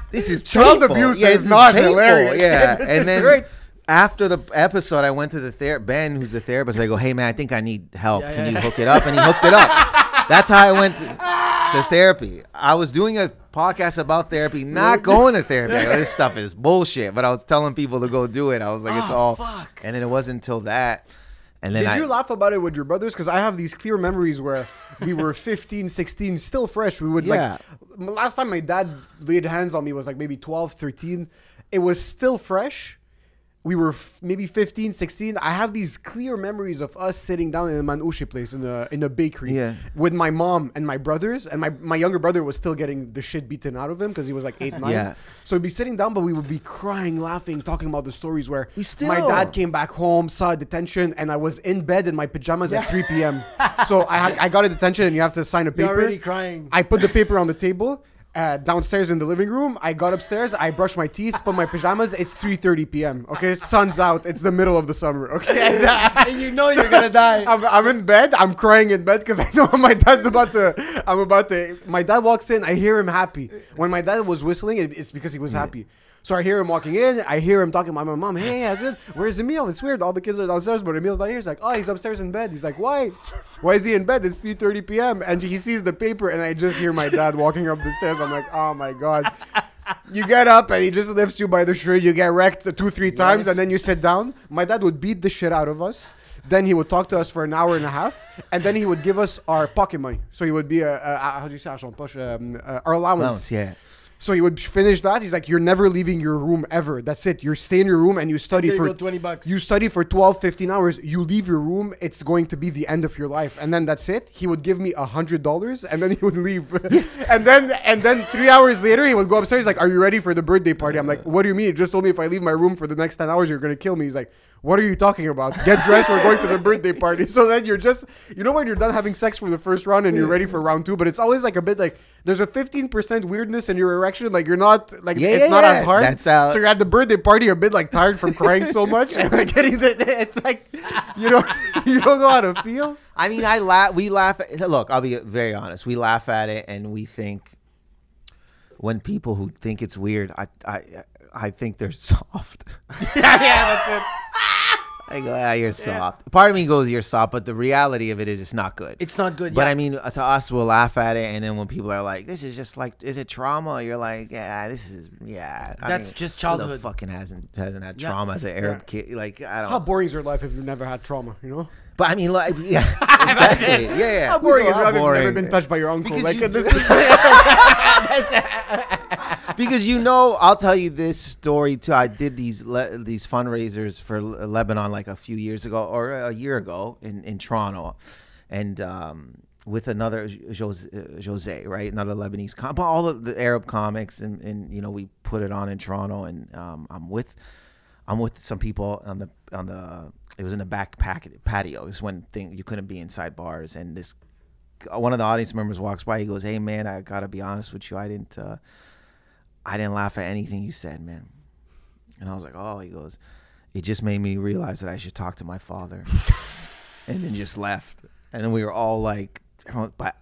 [laughs] this is Child painful. abuse Yeah, is not painful. hilarious. Yeah, [laughs] and then hurts. after the episode, I went to the ther- Ben, who's the therapist. I go, hey man, I think I need help. Yeah, Can yeah, you yeah. hook it up? And he hooked it up. That's how I went to, to therapy. I was doing a podcast about therapy, not going to therapy. I go, this stuff is bullshit. But I was telling people to go do it. I was like, it's Oh, all. fuck. And then it wasn't until that. And then Did I, you laugh about it with your brothers? Because I have these clear memories where we were [laughs] 15, 16, still fresh. We would Yeah. like, last time my dad laid hands on me was like maybe 12, 13. It was still fresh. We were f- maybe 15, 16. I have these clear memories of us sitting down in a manouche place in a, in a bakery Yeah. with my mom and my brothers. And my, my younger brother was still getting the shit beaten out of him because he was like eight, [laughs] nine. Yeah. So we'd be sitting down, but we would be crying, laughing, talking about the stories where We still- my dad came back home, saw a detention, and I was in bed in my pajamas at 3 p.m. so I I got a detention, and you have to sign a paper. already crying. I put the paper on the table. Uh, downstairs in the living room, I got upstairs. I brushed my teeth, put my pajamas. It's 3:30 p.m. Okay, sun's out. It's the middle of the summer. Okay, [laughs] And you know you're gonna [laughs] die. I'm, I'm in bed. I'm crying in bed because I know [laughs] my dad's about to. I'm about to. My dad walks in. I hear him happy. When my dad was whistling, it, it's because he was happy. So I hear him walking in. I hear him talking to my mom. Hey, how's it? Where's Emil? It's weird. All the kids are downstairs, but Emil's not here. He's like, oh, he's upstairs in bed. He's like, why? Why is he in bed? It's 3:30 p.m. And he sees the paper, and I just hear my dad walking up the stairs. I'm like, oh my god. You get up and he just lifts you by the shirt. You get wrecked two, three times, and then you sit down. My dad would beat the shit out of us. Then he would talk to us for an hour and a half, and then he would give us our pocket money. So he would be a, a, how do you say um, uh, our allowance. Allowance, yeah. So he would finish that. He's like, "You're never leaving your room ever. That's it. You stay in your room and you study you for go, 20 bucks. You study for 12, 15 hours. You leave your room. It's going to be the end of your life, and then that's it. He would give me a hundred dollars, and then he would leave. [laughs] Yes. [laughs] and then and then three hours later, he would go upstairs. He's Like, "Are you ready for the birthday party?" I'm like, "What do you mean? You just told me if I leave my room for the next ten hours, you're gonna kill me." He's like. What are you talking about? Get dressed. We're going to the birthday party. [laughs] So then you're just, you know, when you're done having sex for the first round and you're ready for round two, but it's always like a bit like there's a 15% weirdness in your erection. Like you're not, like Yeah, it's yeah, not yeah. as hard. That's how- So you're at the birthday party, you're a bit like tired from crying so [laughs] much, and like getting the, it's like, you know, [laughs] you don't know how to feel. I mean, I laugh. We laugh. At, look, I'll be very honest. We laugh at it, and we think when people who think it's weird, I, I, I think they're [laughs] soft. [laughs] yeah, yeah, that's it. [laughs] I go, ah, you're soft. Part of me goes, you're soft, but the reality of it is, it's not good. It's not good. But yeah. I mean, uh, to us, we'll laugh at it, and then when people are like, "This is just like, is it trauma?" You're like, "Yeah, this is, yeah." I That's mean, just who the childhood. fucking hasn't hasn't had Yeah. trauma as an Arab Yeah. kid. Like, I don't. How boring is your life if you've never had trauma, you know? But I mean, like, yeah, [laughs] exactly. Yeah, yeah. How boring is How your life if you've never been touched by your uncle? Because like, you this [laughs] is, [laughs] because you know, I'll tell you this story too. I did these le- these fundraisers for Le- Lebanon like a few years ago or a year ago in in Toronto, and um, with another Jose, uh, Jose, right, another Lebanese com, but all of the Arab comics, and and you know we put it on in Toronto, and um, I'm with. I'm with some people on the on the. It was in the back pack, patio. It's when thing you couldn't be inside bars, and this one of the audience members walks by. He goes, "Hey man, I gotta be honest with you. I didn't, uh, I didn't laugh at anything you said, man." And I was like, "Oh," he goes, "It just made me realize that I should talk to my father," [laughs] and then just left. And then we were all like, everyone, "But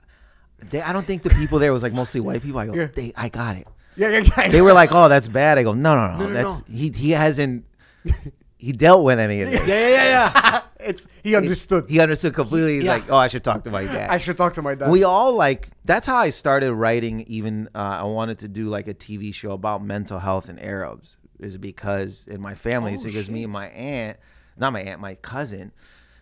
they, I don't think the people there was like mostly white people." I go, Yeah. "They, I got it." yeah, yeah, yeah. They were like, "Oh, that's bad." I go, "No, no, no, No, no, that's no. he. He hasn't." [laughs] He dealt with any of this. yeah, yeah, yeah, yeah. [laughs] it's he understood. He understood completely. He's Yeah. like, "Oh, I should talk to my dad." I should talk to my dad. we all like that's how i started writing even uh, i wanted to do like a tv show about mental health in arabs is because in my family it's because me and my aunt not my aunt my cousin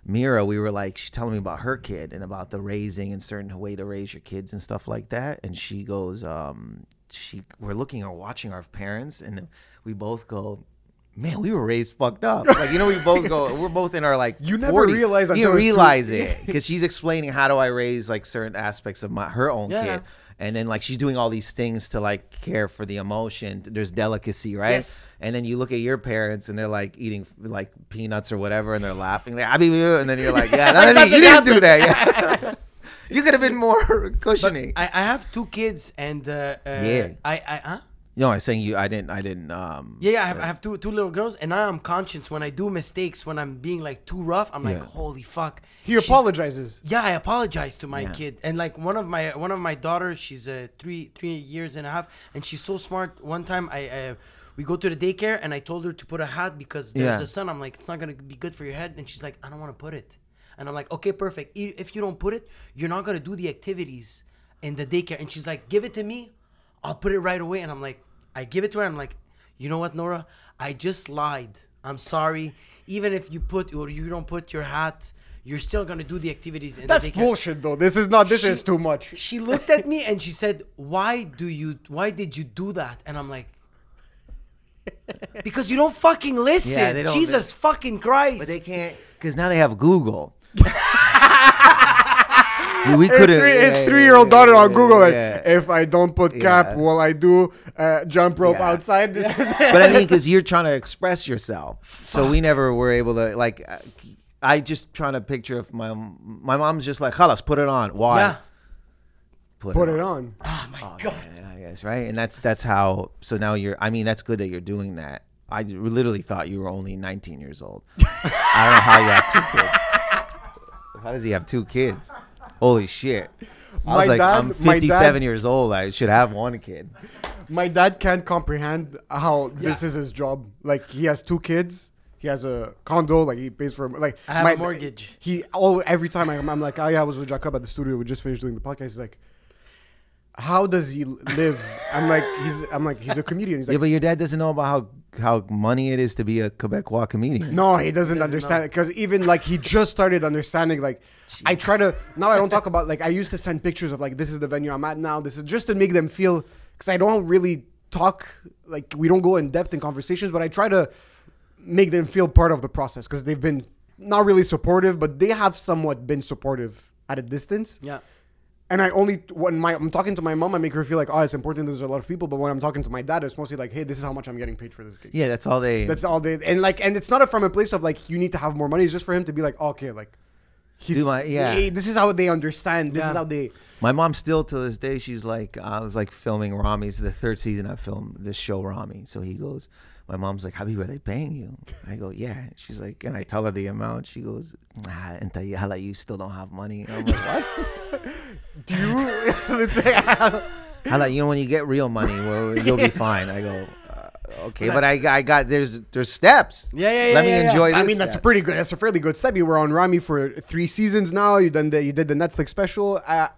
mira we were like she telling me about her kid and about the raising and certain way to raise your kids and stuff like that and she goes um she we're looking or watching our parents and we both go Man, we were raised fucked up. Like you know, we both go. We're both in our like. You never 40s. realize You until it's too- realize it because she's explaining how do I raise like certain aspects of my her own Yeah. kid, and then like she's doing all these things to like care for the emotion. There's delicacy, right? Yes. And then you look at your parents and they're like eating like peanuts or whatever, and they're laughing. Like, I mean, and then you're like, yeah, [laughs] no, no, you didn't do that. Yeah. [laughs] you could have been more cushioning. I, I have two kids and uh, uh, Yeah. I, I huh? No, I was saying you. I didn't. I didn't. Um, Yeah, yeah, I have, I have two two little girls, and I'm conscious when I do mistakes, when I'm being like too rough. I'm like, Yeah. holy fuck. He She's- apologizes. Yeah, I apologize to my Yeah. kid, and like one of my one of my daughters, she's uh, three three years and a half, and she's so smart. One time, I uh, we go to the daycare, and I told her to put a hat because there's Yeah. the sun. I'm like, it's not gonna be good for your head, and she's like, I don't want to put it, and I'm like, okay, perfect. If you don't put it, you're not gonna do the activities in the daycare, and she's like, give it to me, I'll put it right away, and I'm like, I give it to her, I'm like, you know what, Nora, I just lied. I'm sorry. Even if you put or you don't put your hat, you're still gonna do the activities in That's the bullshit, though. This is not. This She- is too much. She looked at me and she said, "Why do you? Why did you do that?" And I'm like, "Because you don't fucking listen. Yeah, they don't- Jesus fucking Christ!" But they can't because now they have Google. [laughs] we His could three, his three-year-old daughter on Google, like, if I don't put cap, Yeah. will I do uh, jump rope Yeah. outside? This is [laughs] but I mean, because you're trying to express yourself, so we never were able to like. uh, I just trying to picture if my my mom's just like, "Halas, put it on." Why? yeah. put it on. Oh my god. Yeah, I guess right, and that's that's how. So now you're. I mean, that's good that you're doing that. I literally thought you were only 19 years old. I don't know how you have two kids. How does he have two kids? Holy shit! I was My like, dad- I'm 57 dad- years old. I should have one kid. My dad can't comprehend how this is his job. Like he has two kids. He has a condo. Like he pays for like. I have a mortgage. He all every time I'm, I'm like, oh yeah, I was with Jacob at the studio. We just finished doing the podcast. He's like, how does he live? I'm like, he's. I'm like, he's a comedian. He's Yeah, like, but your dad doesn't know about how how money it is to be a Quebecois comedian. No, he doesn't understand it because even like he just started understanding. Like, I try to now. I don't talk about like I used to send pictures of like this is the venue I'm at now. This is just to make them feel because I don't really talk like we don't go in depth in conversations, but I try to make them feel part of the process because they've been not really supportive, but they have somewhat been supportive at a distance. Yeah. And I only when my I'm talking to my mom, I make her feel like oh it's important. There's a lot of people, but when I'm talking to my dad, it's mostly like hey, this is how much I'm getting paid for this gig. Yeah, that's all they. That's all they and like and it's not from a place of like you need to have more money. It's just for him to be like, oh, okay, like he's my- yeah. hey, this is how they understand. This Yeah. is how they My mom still to this day, she's like, I was like filming Rami's the third season I filmed this show, Rami. So he goes, my mom's like, Habib, are they paying you? I go, yeah. She's like, and I tell her the amount. She goes, ah, and tell you how like you still don't have money. I'm like, what? [laughs] do you let's [laughs] say How like you know when you get real money, well, you'll be [laughs] fine. I go, uh, okay, but I, I got there's there's steps. Yeah, yeah, yeah, Let me yeah, yeah. enjoy this. I mean that's a pretty good that's a fairly good step. You were on Rami for three seasons now. You done the you did the Netflix special. Uh,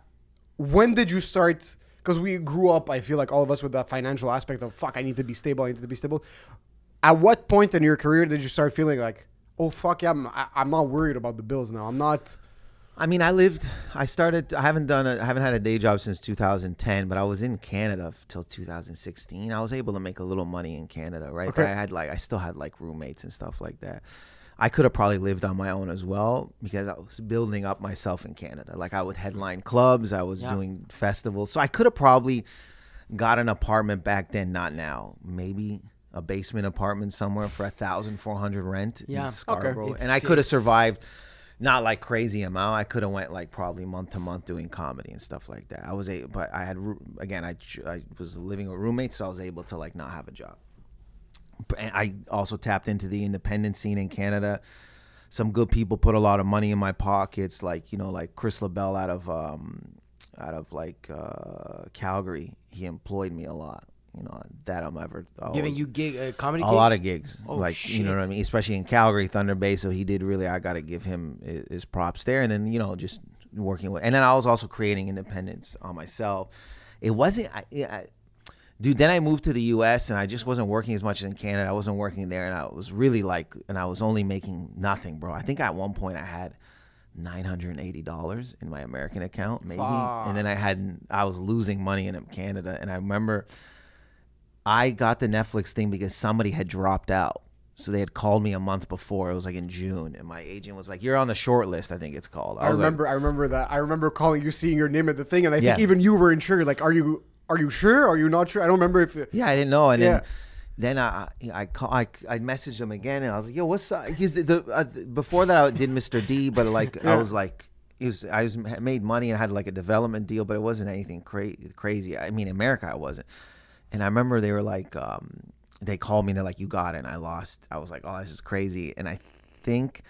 when did you start because we grew up, I feel like all of us with that financial aspect of fuck, I need to be stable, I need to be stable. At what point in your career did you start feeling like, oh fuck yeah, I'm I, I'm not worried about the bills now. I'm not I mean, I lived. I started. I haven't done. A, I haven't had a day job since 2010, but I was in Canada till 2016. I was able to make a little money in Canada, right? But I had like, I still had like roommates and stuff like that. I could have probably lived on my own as well because I was building up myself in Canada. Like I would headline clubs, I was Yeah. doing festivals, so I could have probably got an apartment back then. Not now, maybe. A basement apartment somewhere for a thousand four hundred rent Yeah. in Scarborough, It's- and I could have survived not like crazy amount. I could have went like probably month to month doing comedy and stuff like that. I was a, but I had again I I was living with roommates, so I was able to like not have a job. I also tapped into the independent scene in Canada. Some good people put a lot of money in my pockets, like you know, like Chris LaBelle out of um, out of like uh, Calgary. He employed me a lot. You know that I'm ever Giving you gig uh, comedy a gigs? lot of gigs. Oh, like you know what I mean, especially in Calgary, Thunder Bay. So he did really. I got to give him his, his props there. And then you know just working with, and then I was also creating independence on myself. It wasn't, I, I, dude. Then I moved to the U.S. and I just wasn't working as much as in Canada. I wasn't working there, and I was really like, and I was only making nothing, bro. I think at one point I had. Nine hundred and eighty dollars in my American account, maybe, and then I had I was losing money in Canada, and I remember I got the Netflix thing because somebody had dropped out. So they had called me a month before. It was like in June, and my agent was like, "You're on the short list. I think it's called." I like- remember I remember that. I remember calling you seeing your name at the thing and I think even you were unsure like are you are you sure? Are you not sure? I don't remember if yeah, I didn't know, and Yeah. then then I I call, I I messaged him again, and I was like, "Yo, what's up?" Because the uh, before that I did Mr. D, but like I was like. It was, I was made money and had like a development deal, but it wasn't anything cra- crazy. I mean, America, I wasn't. and I remember they were like, um, they called me and they're like, "You got it." And I lost. I was like, "Oh, this is crazy." And I think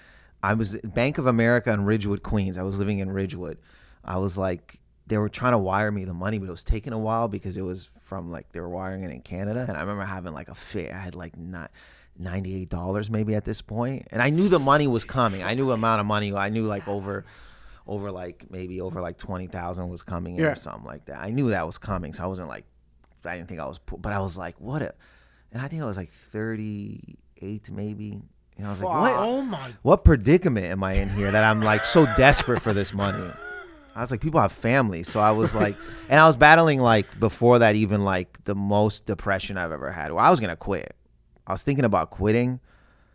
I was Bank of America in Ridgewood, Queens. I was living in Ridgewood. I was like, they were trying to wire me the money, but it was taking a while because it was from like they were wiring it in Canada. And I remember having like a fit. I had like not. $98 maybe at this point and i knew the money was coming i knew the amount of money i knew like over over like maybe over like 20000 was coming in Yeah. or something like that i knew that was coming so i wasn't like i didn't think i was poor but i was like what a and i think i was like 38 maybe and i was like what Oh my. what predicament am I in here that I'm like so desperate for this money? I was like, people have families, so I was like, [laughs] and I was battling like before that even like the most depression I've ever had. Well, I was gonna quit. I was thinking about quitting.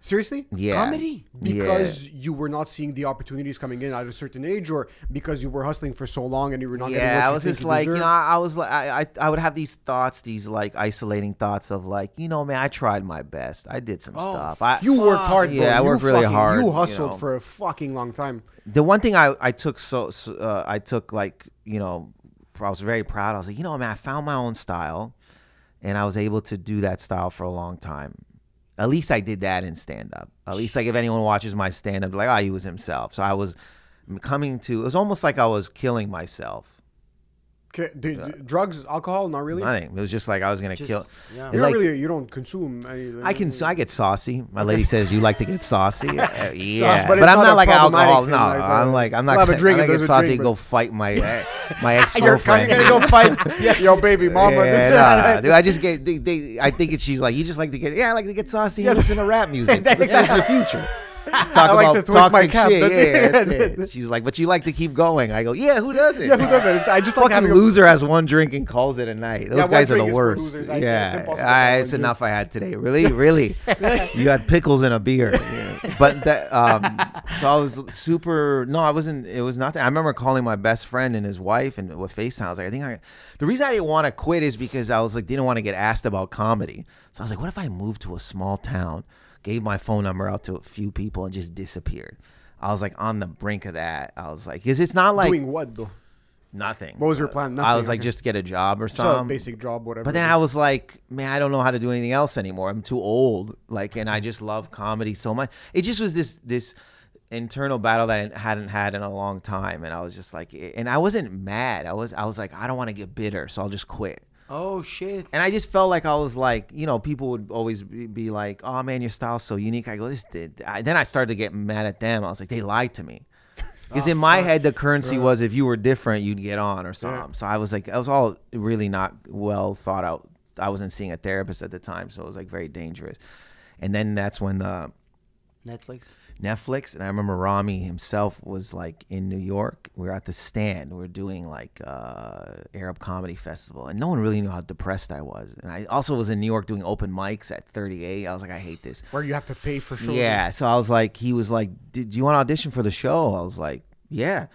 Seriously? Yeah, Comedy? Because you were not seeing the opportunities coming in at a certain age, or because you were hustling for so long and you were not getting what yeah, I you was think just you like, you know, I, I was like, I, I, I would have these thoughts, these like isolating thoughts of like, you know, man, I tried my best, I did some Oh, stuff. I, You worked hard, bro. Yeah, I You worked really fucking- hard, You you hustled know. for a fucking long time. the one thing I, I took so, so uh, I took like you know I was very proud. I was like, you know, man, I found my own style, and I was able to do that style for a long time. At least I did that in stand up. At least like if anyone watches my stand up, like, oh, he was himself. So I was coming to. It was almost like I was killing myself. Okay, d- d- drugs, alcohol, not really. Nothing. It was just like I was gonna Just- kill. yeah. You like- don't really, you don't consume. Any, I can. I get saucy. My lady says you like to get saucy. Uh, [laughs] yeah, but but, it's I'm not not, like alcohol. No, like, uh, I'm like I'm not. have a gonna- drink I'm if not get saucy drink, and go fight my [laughs] uh, my ex You're girlfriend. gonna go [laughs] fight. Yo, baby, mama. Yeah, this, nah, dude, I just get. They, they, I think it's, she's like, you just like to get. Yeah, I like to get saucy and listen to rap music. this is the future. [laughs] Talk I like about to toxic shit. yeah, it. that's it. [laughs] She's like, but you like to keep going. I go, yeah. Who doesn't? Yeah, who doesn't? I just like Fucking a- loser has one drink and calls it a night. Those Yeah, guys are the worst. I- it's yeah, to Ah, it's enough I had today. Really, really. [laughs] you had pickles in a beer. Yeah. But that, um, so I was super. No, I wasn't. It was nothing. I remember calling my best friend and his wife and with FaceTime. I was like, I think I. The reason I didn't want to quit is because I was like, didn't want to get asked about comedy. So I was like, what if I moved to a small town, gave my phone number out to a few people, and just disappeared. I was like on the brink of that. I was like, because it's not like Doing what though? nothing. What was your plan? I was Nothing, like, okay. just get a job or So something. basic job, whatever. But then I was like, man, I don't know how to do anything else anymore. I'm too old. Like, and I just love comedy so much. It just was this this internal battle that I hadn't had in a long time, and I was just like, eh, and I wasn't mad. I was I was like, I don't want to get bitter, so I'll just quit. Oh shit. And I just felt like I was like, you know, people would always be, like, "Oh man, your style's so unique." I go, "This did." I, then I started to get mad at them. I was like, "They lied to me," [laughs] because in my oh, head, the currency was if you were different, you'd get on or something. So I was like, I was all really not well thought out. I wasn't seeing a therapist at the time, so it was like very dangerous. And then that's when the Netflix. Netflix, and I remember Ramy himself was like in New York. We were at the stand. We were doing like uh, Arab Comedy Festival, and no one really knew how depressed I was. And I also was in New York doing open mics at 38. I was like, I hate this. where you have to pay for shows. Yeah. So I was like, he was like, Did you want to audition for the show? I was like, Yeah.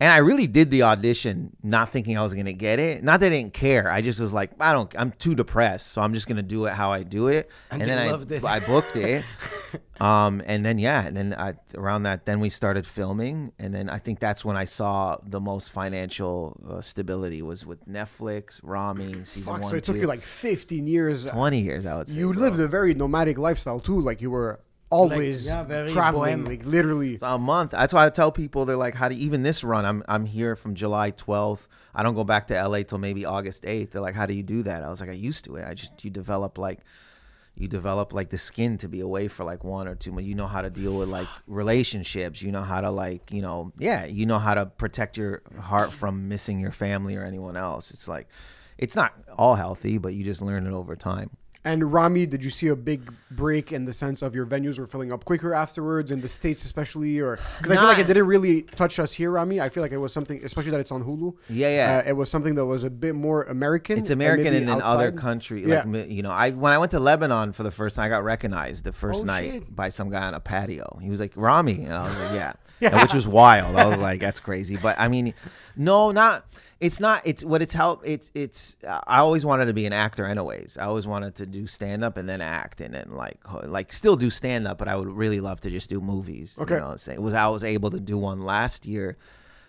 And I really did the audition, not thinking I was gonna get it. Not that I didn't care. I just was like, I don't. I'm too depressed, so I'm just gonna do it how I do it. And And, then I, it. I booked it. [laughs] [laughs] um, and then yeah, and then I, around that, then we started filming, and then I think that's when I saw the most financial uh, stability was with Netflix, Ramy, season Fuck, one. so it took you like 15 years. 20 years, I would say. You bro. lived a very nomadic lifestyle too. Like you were always yeah, traveling, bohem. like literally. It's a month. That's why I tell people they're like, how do even this run? I'm I'm here from July 12th. I don't go back to LA till maybe August 8th. They're like, how do you do that? I was like, I used to it. I just you develop like you develop like the skin to be away for like one or two months. You know how to deal with like relationships. You know how to like you know yeah. You know how to protect your heart from missing your family or anyone else. It's like it's not all healthy, but you just learn it over time. And Ramy, did you see a big break in the sense of your venues were filling up quicker afterwards in the states, especially, or because I feel like it didn't really touch us here, Ramy. I feel like it was something, especially that it's on Hulu. Yeah, yeah. Uh, it was something that was a bit more American. It's American and in other country. Yeah. Like mi- you know, I when I went to Lebanon for the first time, I got recognized the first Oh, night shit. by some guy on a patio. He was like Ramy, and I was like, yeah, [laughs] And which was wild. I was like, that's crazy. But I mean, no, not. It's not. It's what it's help. It's it's. I always wanted to be an actor, anyways. I always wanted to do stand up and then act, and then like like still do stand up. But I would really love to just do movies. Okay. You know, what I'm saying was I was able to do one last year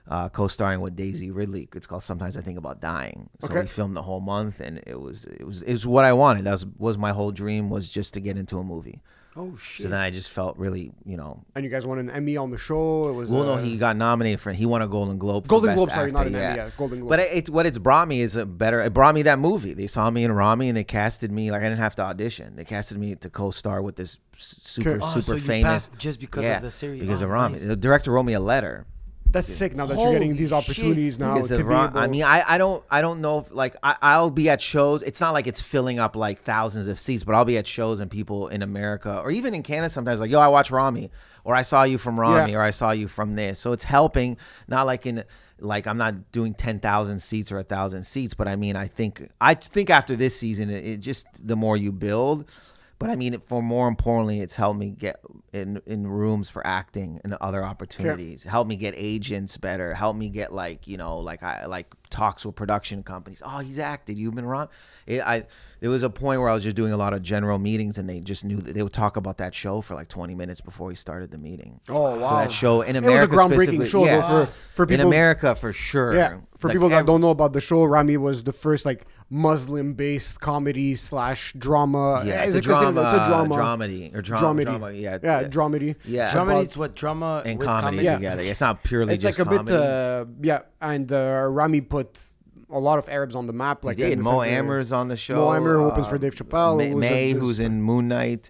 uh, co-starring with Daisy Ridley. It's called Sometimes I Think About Dying. So Okay. we filmed the whole month, and it was it was it was what I wanted. That was was my whole dream was just to get into a movie. Oh shit. So then I just felt really, you know. And you guys won an Emmy on the show. It was Well, no, uh, he got nominated for. He won a Golden Globe. for Golden Globe, sorry, not Actor, an Emmy, yeah, Golden Globe. But it, it, what it's brought me is a better. It brought me that movie. They saw me in Ramy and they casted me like I didn't have to audition. They casted me to co-star with this super Oh, super so famous. just because yeah, of the series. Because Oh, of Ramy. nice. The director wrote me a letter. That's sick. Now that you're getting Holy these shit. opportunities now to be Ra- able, I mean, I, I don't I don't know if like I, I'll be at shows. It's not like it's filling up like thousands of seats, but I'll be at shows and people in America or even in Canada sometimes like, yo, I watch Ramy, or I saw you from Ramy, Yeah. or I saw you from this. So it's helping. Not like in like I'm not doing ten thousand seats or a thousand seats, but I mean, I think I think after this season, it, it just the more you build. But I mean, for more importantly, it's helped me get in in rooms for acting and other opportunities. Help me get agents better. Help me get like you know like I like talks with production companies. Oh, he's acted. You've been wrong. It, I there was a point where I was just doing a lot of general meetings, and they just knew that they would talk about that show for like twenty minutes before we started the meeting. Oh, So wow. that show in It was a groundbreaking show, though, yeah. for- for in America for sure. yeah. For Like, people that don't know about the show, Ramy was the first like Muslim-based comedy slash drama. Yeah, Is it's a drama, It's a drama. dramedy or dra- dramedy. drama. Yeah, yeah, dramedy. Yeah, Drama about- needs what drama and with comedy, Yeah. together. It's not purely It's like a comedy. bit, uh, yeah. And uh, Ramy put a lot of Arabs on the map. Like in the Mo Amer's on the show. Mo Amer, who opens um, for Dave Chappelle, May, who's May, this- who's in Moon Knight.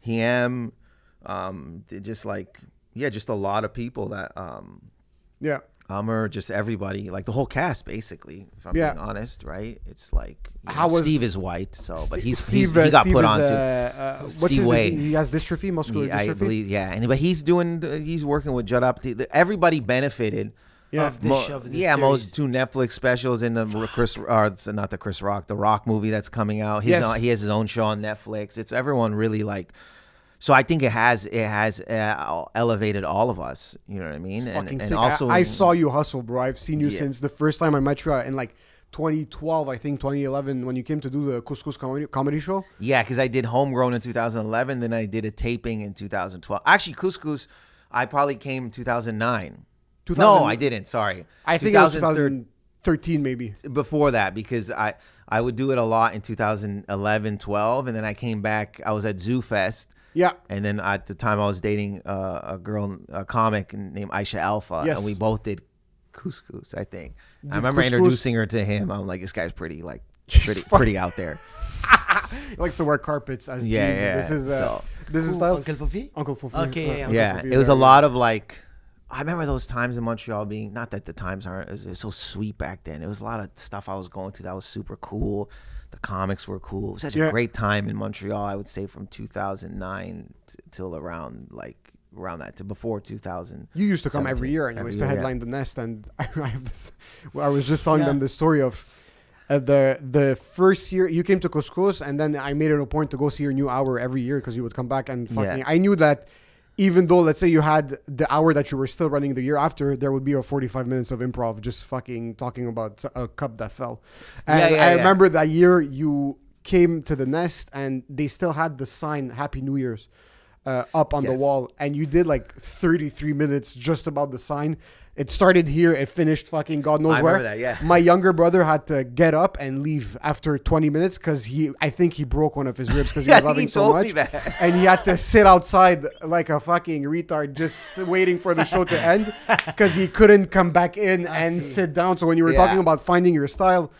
Him, um, just like yeah, just a lot of people that um, Yeah. Hummer, just everybody, like the whole cast, basically. If I'm Yeah. being honest, right? It's like How know, was- Steve is white, so but he's, Steve, he's uh, he got Steve put on uh, to. uh, what's Steve his Way. name? He has dystrophy, muscular Yeah, I believe, yeah, and but he's doing, he's working with Judd Apatow. Everybody benefited. Yeah. Of this Mo- show, of this yeah, series. most two Netflix specials in the Chris, or it's not the Chris Rock, the Rock movie that's coming out. He's Yes. on, he has his own show on Netflix. It's everyone really like. So I think it has it has uh, elevated all of us. You know what I mean? And, Fucking and sick. also, I, I saw you hustle, bro. I've seen you Yeah. since the first time I met you in like 2012, I think 2011, when you came to do the Couscous comedy, comedy show. Yeah, because I did Homegrown in 2011, then I did a taping in 2012. Actually, Couscous, I probably came 2009. 2000 no, I didn't. Sorry, I think it was 2013 2013, maybe. before that because I I would do it a lot in 2011, 12, and then I came back. I was at Zoo Fest. Yeah. And then at the time I was dating uh, a girl, a comic named Aisha Alfa, Yes. and we both did couscous. I think I remember couscous- introducing her to him. I'm like, this guy's pretty, like [laughs] pretty, pretty out there. [laughs] He likes to wear carpets as Yeah, jeans. yeah, This is uh, so- this is Who, style. Uncle Fofi? Uncle Fufu. Okay, yeah, Uncle yeah, Fufu it was a there, lot of like. I remember those times in Montreal being not that the times aren't as as so sweet back then. It was a lot of stuff I was going to that was super cool. The comics were cool. It was such Yeah. a great time in Montreal. I would say from 2009 t- till around like around that to before 2000. You used to come every year, and anyways, year, to yeah. headline the nest, and [laughs] I, I have this. well, I was just telling Yeah. them the story of uh, the the first year you came to Couscous, and then I made it a point to go see your new hour every year because you would come back and fucking. Yeah. I knew that even though let's say you had the hour that you were still running the year after, there would be a forty five minutes of improv just fucking talking about a cup that fell. And Yeah, yeah, I yeah. remember that year you came to the nest and they still had the sign "Happy New Year's." Uh, up on the wall and you did like 33 minutes just about the sign. It started here, it finished fucking God knows I where. that, yeah. My younger brother had to get up and leave after 20 minutes because he, I think he broke one of his ribs because he [laughs] was laughing he so much. [laughs] And he had to sit outside like a fucking retard, just waiting for the show to [laughs] end because he couldn't come back in and see. sit down. So when you were Yeah. talking about finding your style,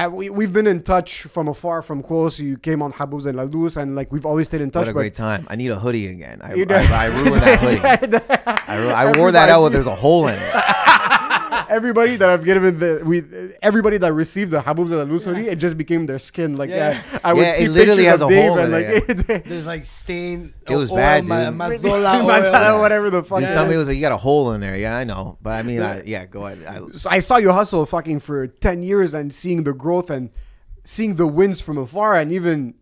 Uh, we, we've been in touch from afar, from close. You came on Habuz and La Luz, and like we've always stayed in touch. What a but great time! I need a hoodie again. I, You know- I, I ruined that [laughs] hoodie. I, ru- I wore that out. With, there's a hole in it. [laughs] everybody that I've given the we everybody that received the Haboubs and the Luz hoodie, it just became their skin. Like Yeah. yeah, I would Yeah, see it literally pictures has of a Dave and in like [laughs] [laughs] There's like stain. It was oil, bad, ma- dude. Mazola [laughs] Masala, oil. whatever the fuck. Dude, it somebody is. was like, "You got a hole in there." Yeah, I know, but I mean, I, yeah, go ahead. I, So I saw you hustle fucking for ten years and seeing the growth and seeing the wins from afar, and even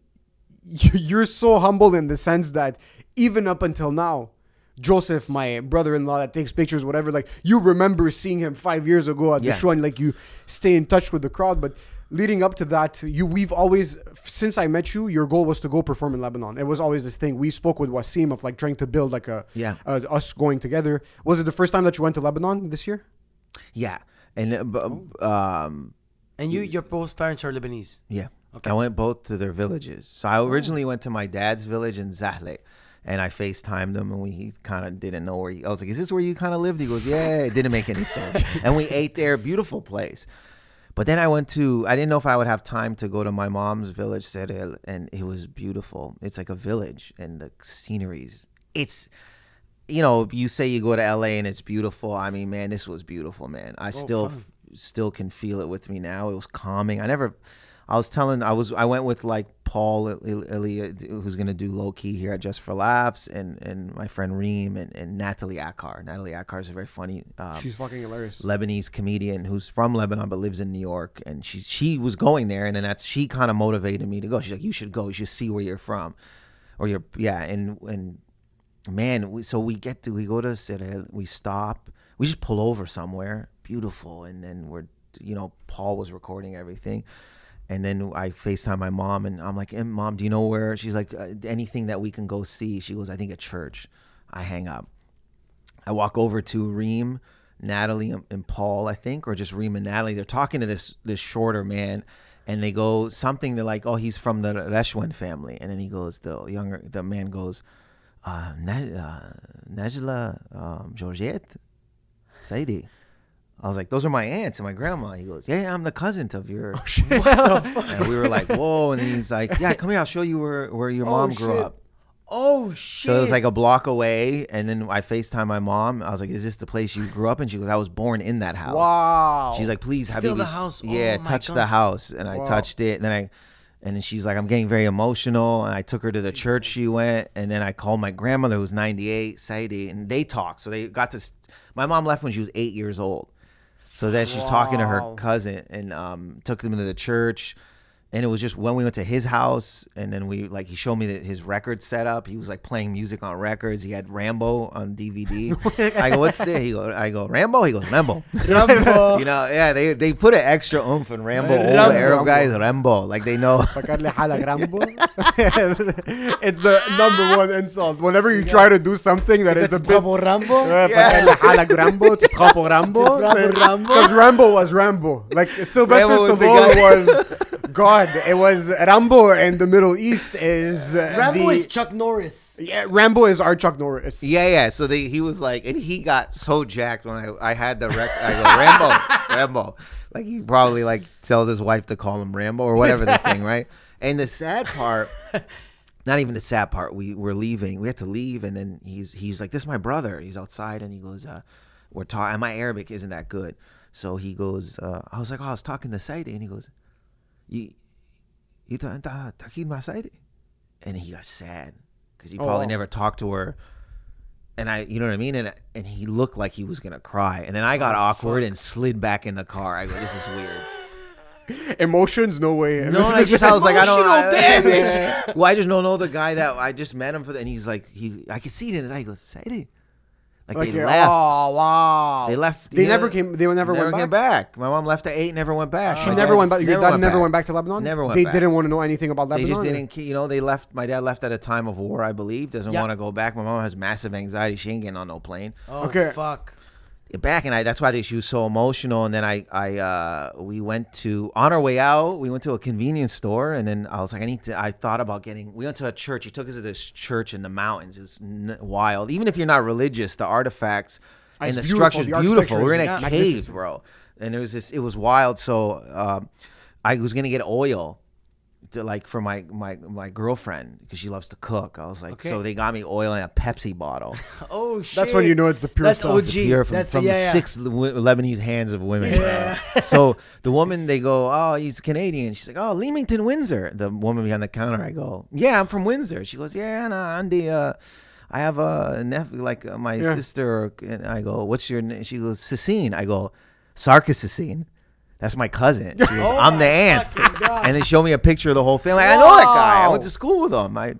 you're so humble in the sense that even up until now. Joseph, my brother-in-law that takes pictures, whatever. Like you remember seeing him five years ago at Yeah. the show, and like you stay in touch with the crowd. But leading up to that, you we've always since I met you, your goal was to go perform in Lebanon. It was always this thing. We spoke with Wasim of like trying to build like a Yeah. uh, us going together. Was it the first time that you went to Lebanon this year? Yeah, and uh, bu- um, And you, your both parents are Lebanese. yeah, Okay. I went both to their villages. So I originally went to my dad's village in Zahle. And I FaceTimed him, and we he kind of didn't know where he. I was like, "Is this where you kind of lived?" He goes, "Yeah." It didn't make any sense. [laughs] and we ate there, beautiful place. But then I went to. I didn't know if I would have time to go to my mom's village, Serel, and it was beautiful. It's like a village, and the sceneries. It's, you know, you say you go to LA and it's beautiful. I mean, man, this was beautiful, man. I still, still can feel it with me now. It was calming. I never. I was telling. I was. I went with like Paul Elia, who's gonna do low key here at Just for Laughs, and and my friend Reem and, and Natalie Akar. Natalie Akar is a very funny. Um, She's fucking hilarious. Lebanese comedian who's from Lebanon but lives in New York, and she she was going there, and then that's she kind of motivated me to go. She's like, "You should go. You should see where you're from, or you're yeah." And and man, we, so we get to we go to Serel, we stop, we just pull over somewhere, beautiful, and then we're you know Paul was recording everything. And then I FaceTime my mom, and I'm like, "Eh, "Mom, do you know where?" She's like, uh, "Anything that we can go see." She goes, "I think a church." I hang up. I walk over to Reem, Natalie, and- Paul, I think, or just Reem and Natalie. They're talking to this this shorter man, and they go something. They're like, "Oh, he's from the Reshwan family," and then he goes, the younger, the man goes, uh, uh, "Najla, um, Georgette, Saidi." I was like, "Those are my aunts and my grandma." He goes, "Yeah, I'm the cousin of your." [laughs] Oh shit! [laughs] and we were like, "Whoa!" And he's like, "Yeah, come here. I'll show you where where your oh, mom grew shit. up." Oh shit! So it was like a block away, and then I FaceTime my mom. I was like, "Is this the place you grew up in?" She goes, "I was born in that house." Wow. She's like, "Please, have Still the house? Yeah, Oh touch the house." And I Wow. touched it, and then I, and then she's like, "I'm getting very emotional." And I took her to the church. She went, and then I called my grandmother, who's 98, Saidi, and they talked. So they got to. My mom left when she was eight years old. So then she's talking to her Wow. cousin and um, took them to the church and it was just when we went to his house and then we like he showed me that his record setup. He was like playing music on records. He had rambo on dvd [laughs] i go what's this? He go i go rambo? He goes rambo. Rambo. [laughs] You know yeah they they put an extra oomph in rambo all the arab guys rambo. Like they know. [laughs] It's the number one insult. Whenever you yeah. try to do something that is a bit rambo? Rambo because rambo. Was rambo. Like sylvester rambo was stallone was god it was Rambo in the Middle East is uh, Rambo the, is Chuck Norris. yeah Rambo is our Chuck Norris Yeah, yeah. So they, he was like, and he got so jacked when I, I had the rec. I go Rambo, [laughs] Rambo. Like he probably like tells his wife to call him Rambo or whatever the thing, right? And the sad part, [laughs] not even the sad part. We were leaving. We had to leave, and then he's he's like, "This is my brother." He's outside, and he goes, uh, "We're talking." And my Arabic isn't that good, so he goes. Uh, I was like, "Oh, I was talking to Saidi," and he goes, "You, you ta- ta- takid ma Saidi?" And he got sad because he oh, probably Oh. never talked to her and I, you know what I mean, and and he looked like he was gonna cry, and then I got oh, awkward and slid back in the car. I go, this is weird. [laughs] emotions no way No, I just I was like, I don't. I, damage. well, I just don't know the guy that I just met him for, the, and he's like, he, I can see it in his eye. He goes, Sadie, like, like they left. oh wow They left. they you never know, came they never, Never went came back. back. My mom left at eight. Never went back. She My never went back. Your dad never went back to Lebanon. Never went They back. didn't want to know anything about Lebanon. They just didn't, you know. They left. My dad left at a time of war, I believe. Doesn't Yeah. want to go back. My mom has massive anxiety. She ain't getting on no plane. Oh Okay. fuck. Back and I that's why she was so emotional and then I I uh we went to on our way out we went to a convenience store and then I was like I need to I thought about getting we went to a church he took us to this church in the mountains it was n- wild. Even if you're not religious the artifacts and It's the beautiful. structure's beautiful. we're in a magnificent. cave bro. And it was this it was wild. So um I was gonna get oil to like for my my my girlfriend because she loves to cook I was like Okay. so they got me oil in a Pepsi bottle [laughs] Oh shit. That's when you know it's the pure That's sauce. OG. pure from, That's from yeah, the yeah. six Le- Lebanese hands of women. bro. [laughs] so the woman, they go, "Oh, he's Canadian." She's like, "Oh, Leamington, Windsor." The woman behind the counter, I go, "Yeah, I'm from Windsor." She goes, "Yeah, nah, Andy, uh, I have a nephew, like uh, my Yeah. sister." And I go, "What's your name?" She goes, "Cecine." I go, "Sarkis That's my cousin. She goes, [laughs] Oh I'm the aunt. And they show me a picture of the whole family. I know that guy. I went to school with him. I,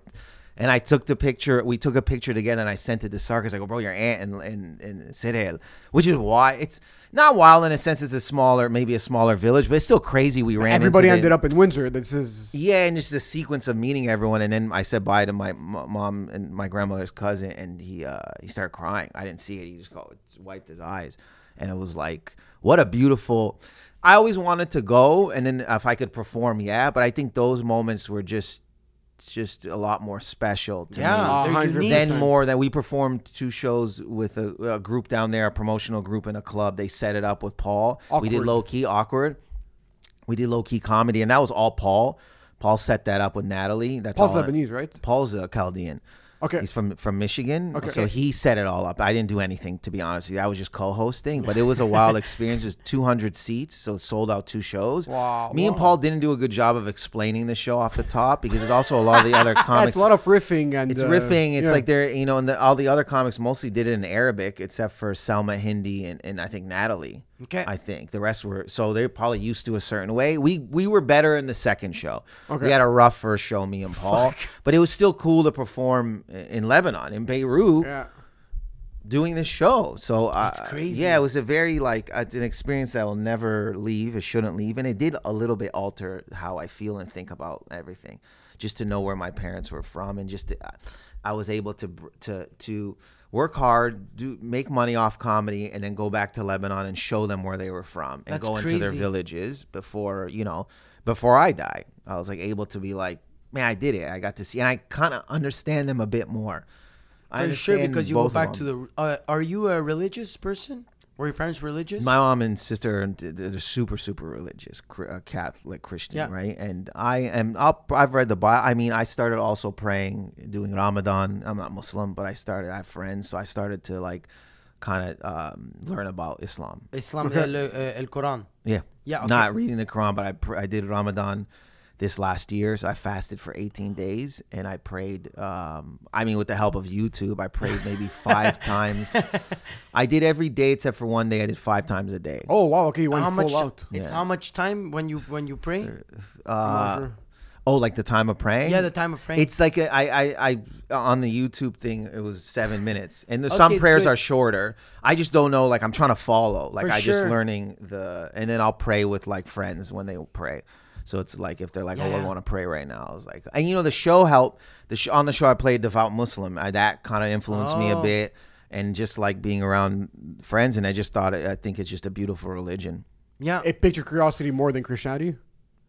And I took the picture. We took a picture together, and I sent it to Sarkis. I go, bro, your aunt and and and Sirel, which is why it's not wild in a sense. It's a smaller, maybe a smaller village, but it's still crazy. We ran. Everybody ended the, up in Windsor. This is yeah, and just the sequence of meeting everyone, and then I said bye to my m- mom and my grandmother's cousin, and he uh, he started crying. I didn't see it. He just got, wiped his eyes, and it was like, what a beautiful. I always wanted to go, and then if I could perform, yeah. But I think those moments were just just a lot more special to me Yeah, they're 100%. unique. then more that we performed two shows with a, a group down there, a promotional group in a club. They set it up with Paul. We did low key awkward. We did low key comedy, and that was all Paul. Paul set that up with Natalie. That's Paul's all Lebanese, right? Paul's a Chaldean. Okay. He's from from Michigan. Okay. So he set it all up. I didn't do anything to be honest with you. I was just co-hosting, but it was a wild [laughs] experience. There's 200 seats, so it sold out two shows. Wow, Me and. Paul didn't do a good job of explaining the show off the top because there's also a lot of the other [laughs] comics. It's a lot of riffing and It's uh, riffing. It's yeah. like they're you know, and the, all the other comics mostly did it in Arabic, except for Salma Hindy and, and I think Natalie. Okay. I think the rest were so they're probably used to a certain way. We we were better in the second show. Okay. We had a rough first show, me and Paul, but it was still cool to perform in Lebanon, in Beirut, yeah. doing this show. So uh, crazy. Yeah, it was a very like it's an experience that will never leave. It shouldn't leave, and it did a little bit alter how I feel and think about everything. Just to know where my parents were from, and just to, I was able to to to work hard, do make money off comedy, and then go back to Lebanon and show them where they were from, and That's go into their villages before you know before I die. I was like able to be like, man, I did it. I got to see, and I kind of understand them a bit more. I For sure, because you go back to the. Uh, are you a religious person? Were your parents religious? My mom and sister, they're super, super religious, uh, Catholic, Christian, Yeah. right? And I am. I've read the Bible. I mean, I started also praying, doing Ramadan. I'm not Muslim, but I started. I have friends, so I started to like, kind of um, learn about Islam. Islam, [laughs] el, uh, el Quran. Yeah, Yeah, okay. Not reading the Quran, but I pr- I did Ramadan this last year. So I fasted for 18 days and I prayed. Um, I mean, with the help of YouTube, I prayed maybe [laughs] five times. I did every day except for one day. I did five times a day. Oh wow. Okay, you went How full much? out. It's Yeah. how much time when you when you pray? Uh, oh, like the time of praying? Yeah, the time of praying. It's like a, I, I, I, on the YouTube thing, it was seven minutes, and there's Okay, some prayers good. are shorter. I just don't know. Like I'm trying to follow. Like For I sure. just learning the, and then I'll pray with like friends when they pray. So it's like if they're like, oh, Yeah. I want to pray right now. I was like, and you know, the show helped. The sh- on the show, I played devout Muslim. I, that kind of influenced me a Oh. bit, and just like being around friends. And I just thought, I think it's just a beautiful religion. yeah. It piqued your curiosity more than Christianity.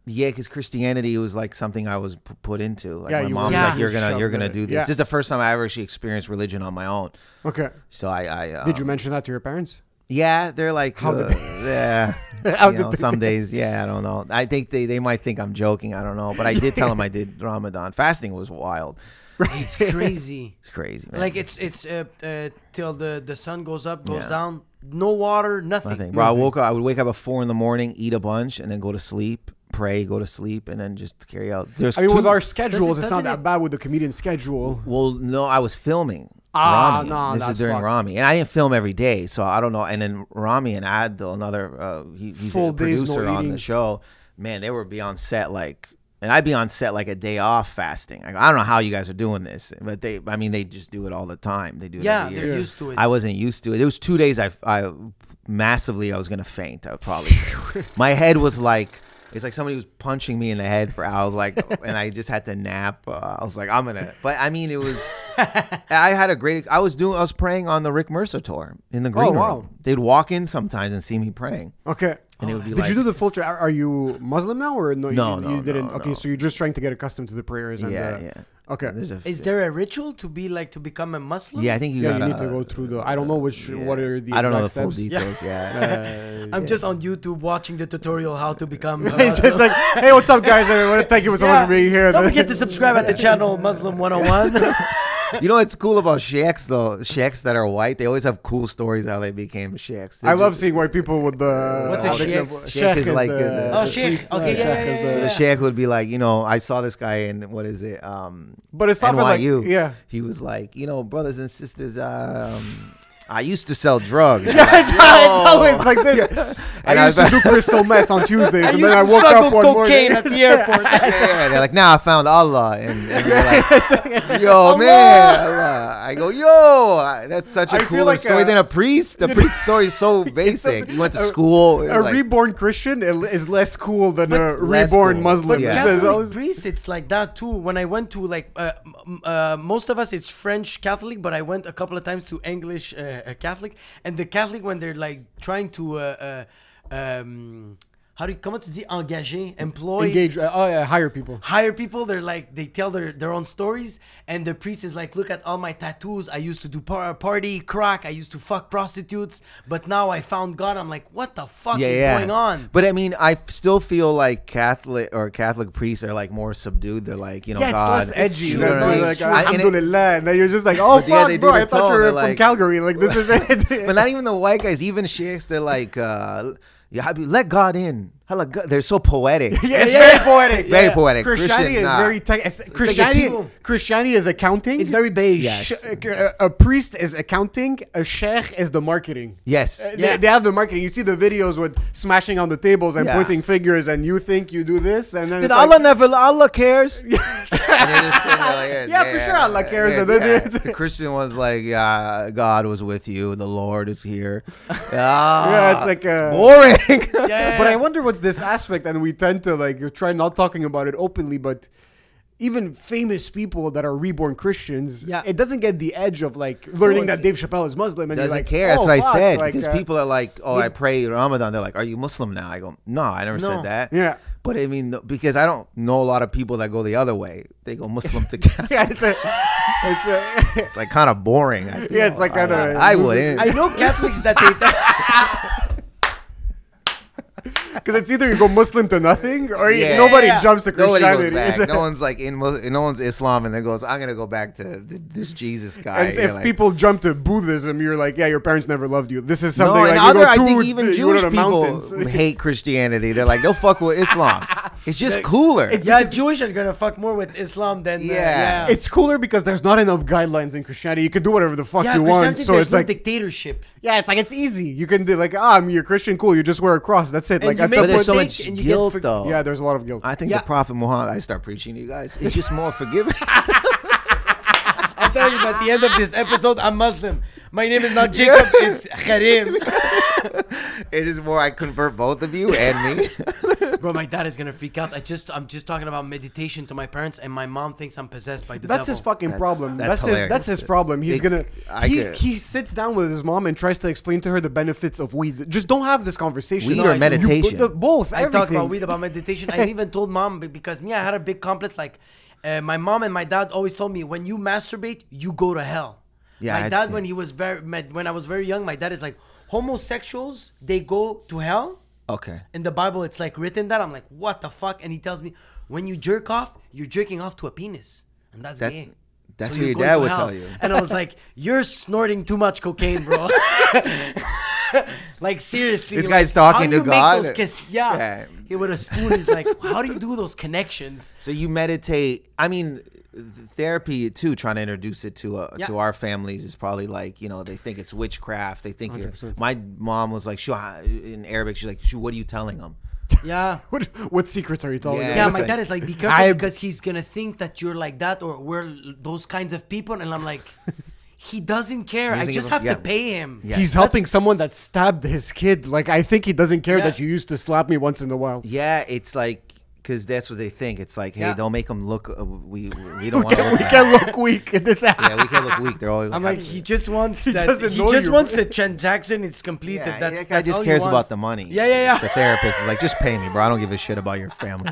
Yeah, because Christianity was like something I was p- put into. Like Yeah, my mom's were like, "You're gonna, you're gonna do this." Yeah. This is the first time I ever actually experienced religion on my own. Okay. So I, I uh, Did you mention that to your parents? Yeah, they're like, How did uh, [laughs] yeah. [laughs] How you did know, some [laughs] days, yeah, I don't know. I think they, they might think I'm joking. I don't know, but I did tell them I did [laughs] Ramadan. Fasting was wild. Right. It's crazy. It's crazy, man. like it's it's uh, uh, till the the sun goes up, goes Yeah. down. No water, nothing. nothing, bro. I woke up. I would wake up at four in the morning, eat a bunch, and then go to sleep, pray, go to sleep, and then just carry out. There's I mean, with our schedules, it's not doesn't that it- bad with the comedian schedule. Well, no, I was filming. Ah, Ramy. no, this is during fucked. Ramy, and I didn't film every day, so I don't know. And then Ramy and Adil, another, uh, he, he's Full a days, no producer on eating. the show. Man, they would be on set like, and I'd be on set like a day off fasting. Like, I don't know how you guys are doing this, but they, I mean, they just do it all the time. They do it Yeah, they're used to it. I wasn't used to it. It was two days. I, I massively, I was gonna faint. I probably, [laughs] my head was like. It's like somebody was punching me in the head for hours, like, [laughs] and I just had to nap. Uh, I was like, I'm gonna. But I mean, it was. [laughs] I had a great. I was doing. I was praying on the Rick Mercer tour in the green Oh, room. wow. They'd walk in sometimes and see me praying, Okay. and it would be like Did like, you do the full? Tra- are, are you Muslim now or no? No, you, no, you didn't. no, okay, no. so you're just trying to get accustomed to the prayers. And Yeah, the, yeah. Okay. There's a. Is there a ritual to be like to become a Muslim? yeah, I think you yeah, gotta. you need to go through the. I don't know which. yeah. What are the? I don't know the exact full steps. details. Yeah. [laughs] Uh, [laughs] I'm just on YouTube watching the tutorial how to become. a [laughs] it's, Muslim. it's like, hey, what's up, guys? Everyone, thank you so much Yeah. for being here. Don't forget to subscribe at the channel Muslim 101. You know what's cool about sheikhs though? Sheikhs that are white, they always have cool stories how they became sheikhs. I love seeing white people with the. What's a how they- sheikh? Sheikh is like the- Oh, sheikh. Okay, uh, yeah, yeah, yeah, the- So yeah. the sheikh would be like, you know, I saw this guy in what is it? Um, But it's often like, NYU. yeah. He was like, you know, brothers and sisters, um, I used to sell drugs. [laughs] it's, like, it's always like this. [laughs] And I I used to do crystal meth on [laughs] Tuesdays, I and then I woke up one cocaine morning. at the airport. yeah, yeah, they're like, now I found Allah, and, and like, yo, man, Allah. I go, yo, that's such a I cooler like, story uh, than a priest. The priest story is so basic. You went to school. A like- reborn Christian is less cool than a reborn cool. Muslim. Yeah. Catholic priests, it's like that too. When I went to like uh, uh, most of us, it's French Catholic, but I went a couple of times to English uh, uh, Catholic, and the Catholic when they're like trying to. Uh, uh, um, how do you, comment tu dis engager, employ, engage, uh, oh, yeah, hire people. hire people. They're like they tell their their own stories, and the priest is like, look at all my tattoos. I used to do par- party crack. I used to fuck prostitutes, but now I found God. I'm like, what the fuck yeah, is yeah. going on? But I mean, I still feel like Catholic or Catholic priests are like more subdued. They're like, you know, Yeah, it's God. less edgy. true. Than, No, than it's like, true. I- and it- Alhamdulillah. And then you're just like, oh, But yeah, fuck, bro. I thought you were from like- Calgary. Like, this is [laughs] it. but not even the white guys, even sheikhs, they're like, uh, yeah, Habibi, let God in. Hella God. They're so poetic. [laughs] Yeah, it's Yeah, very yeah. poetic. Very Yeah. poetic. Christianity Christian, is nah. very tech. like Christianity, two. Christianity is accounting. It's very beige. Yes. A, a priest is accounting. A sheikh is the marketing. Yes. Uh, Yeah. They, they have the marketing. You see the videos with smashing on the tables and Yeah. pointing fingers, and you think you do this, and then Did Allah like, never? Allah cares. [laughs] And [laughs] they just sit there like, Yeah, for sure Allah cares. And then yeah. The Christian was like, yeah, God was with you. The Lord is here. yeah, yeah, it's like uh, boring. Yeah, But I wonder what's this aspect, and we tend to like you try not talking about it openly, but even famous people that are reborn Christians, Yeah. it doesn't get the edge of like learning No, that Dave Chappelle is Muslim, and doesn't you're like, care. That's oh, what I fuck, said. like, because uh, people are like, "Oh, I pray Ramadan." They're like, "Are you Muslim now?" I go, "No, I never No. said that." Yeah. But I mean, because I don't know a lot of people that go the other way. They go Muslim [laughs] to Catholic. yeah, it's a, it's a, It's like kind of boring. I feel. Yeah, it's like kinda I, I wouldn't. I know Catholics that they. [laughs] [laughs] because it's either you go Muslim to nothing, or Yeah. nobody Yeah. jumps to Christianity. goes back. [laughs] No one's like in. Mus- No one's Islam, and then goes, "I'm gonna go back to th- this Jesus guy." and if like, people jump to Buddhism, you're like, yeah, your parents never loved you. This is no, something and like other, you go I think even you Jewish people mountains. hate Christianity. They're like, they'll fuck with Islam. [laughs] It's just cooler. yeah, Jewish are gonna fuck more with Islam than. Uh, Yeah. yeah. It's cooler because there's not enough guidelines in Christianity. You can do whatever the fuck yeah, you want. Christianity, So there's it's no like, dictatorship. yeah, it's like it's easy. You can do like, ah, I'm you're Christian, cool. You just wear a cross. That's it. And like you at make but there's so much and you guilt, for- though. yeah, there's a lot of guilt. I think Yeah. the Prophet Muhammad. I start preaching to you guys. It's just more forgiving. [laughs] I'll tell you, at the end of this episode, I'm Muslim. My name is not [laughs] Jacob, it's Karim. [laughs] it is more. I convert both of you and me. [laughs] Bro, my dad is gonna freak out. I just, I'm just talking about meditation to my parents, and my mom thinks I'm possessed by the That's devil. his fucking That's- problem. that's That's, his, that's his problem. He's It- gonna I he, could- he sits down with his mom and tries to explain to her the benefits of weed. Just don't have this conversation. Weed No, or I- you- meditation? the- both. I everything. talk about weed, about meditation. I even told mom because me, I had a big complex. Like, uh, my mom and my dad always told me, when you masturbate, you go to hell. Yeah, my dad, to- when he was very, when I was very young, my dad is like, homosexuals they go to hell. Okay. In the Bible, it's like written that. I'm like, what the fuck? And he tells me, when you jerk off, you're jerking off to a penis, and that's, That's- gay. that's So what your dad would hell. tell you. And I was like, [laughs] you're snorting too much cocaine, bro. [laughs] like seriously, This like, guy's talking to God? yeah. Yeah. He with a spoon. He's like, how do you do those connections? So you meditate. I mean, therapy too. Trying to introduce it to uh, Yeah. to our families is probably like you know they think it's witchcraft. They think you're, my mom was like, "Shoo," in Arabic, she's like, "Shoo, what are you telling them?" Yeah. [laughs] [laughs] What, what secrets are you telling Yeah. them? Yeah, my like- dad is like, be careful I- because he's gonna think that you're like that or we're those kinds of people, and I'm like, he doesn't care. He I doesn't just give a- have yeah. to pay him. Yeah. He's helping someone that stabbed his kid. Like I think he doesn't care Yeah. that you used to slap me once in a while. Yeah, it's like because that's what they think. It's like, hey, Yeah. don't make them look. Uh, we we [laughs] don't want to look. we can't look weak in this app. [laughs] Yeah, we can't look weak. They're always. I'm like, he just wants [laughs] He that. He just you. wants the transaction. It's completed. Yeah, that's that guy that's just cares about the money. Yeah, yeah, yeah. The therapist is like, just pay me, bro. I don't give a shit about your family.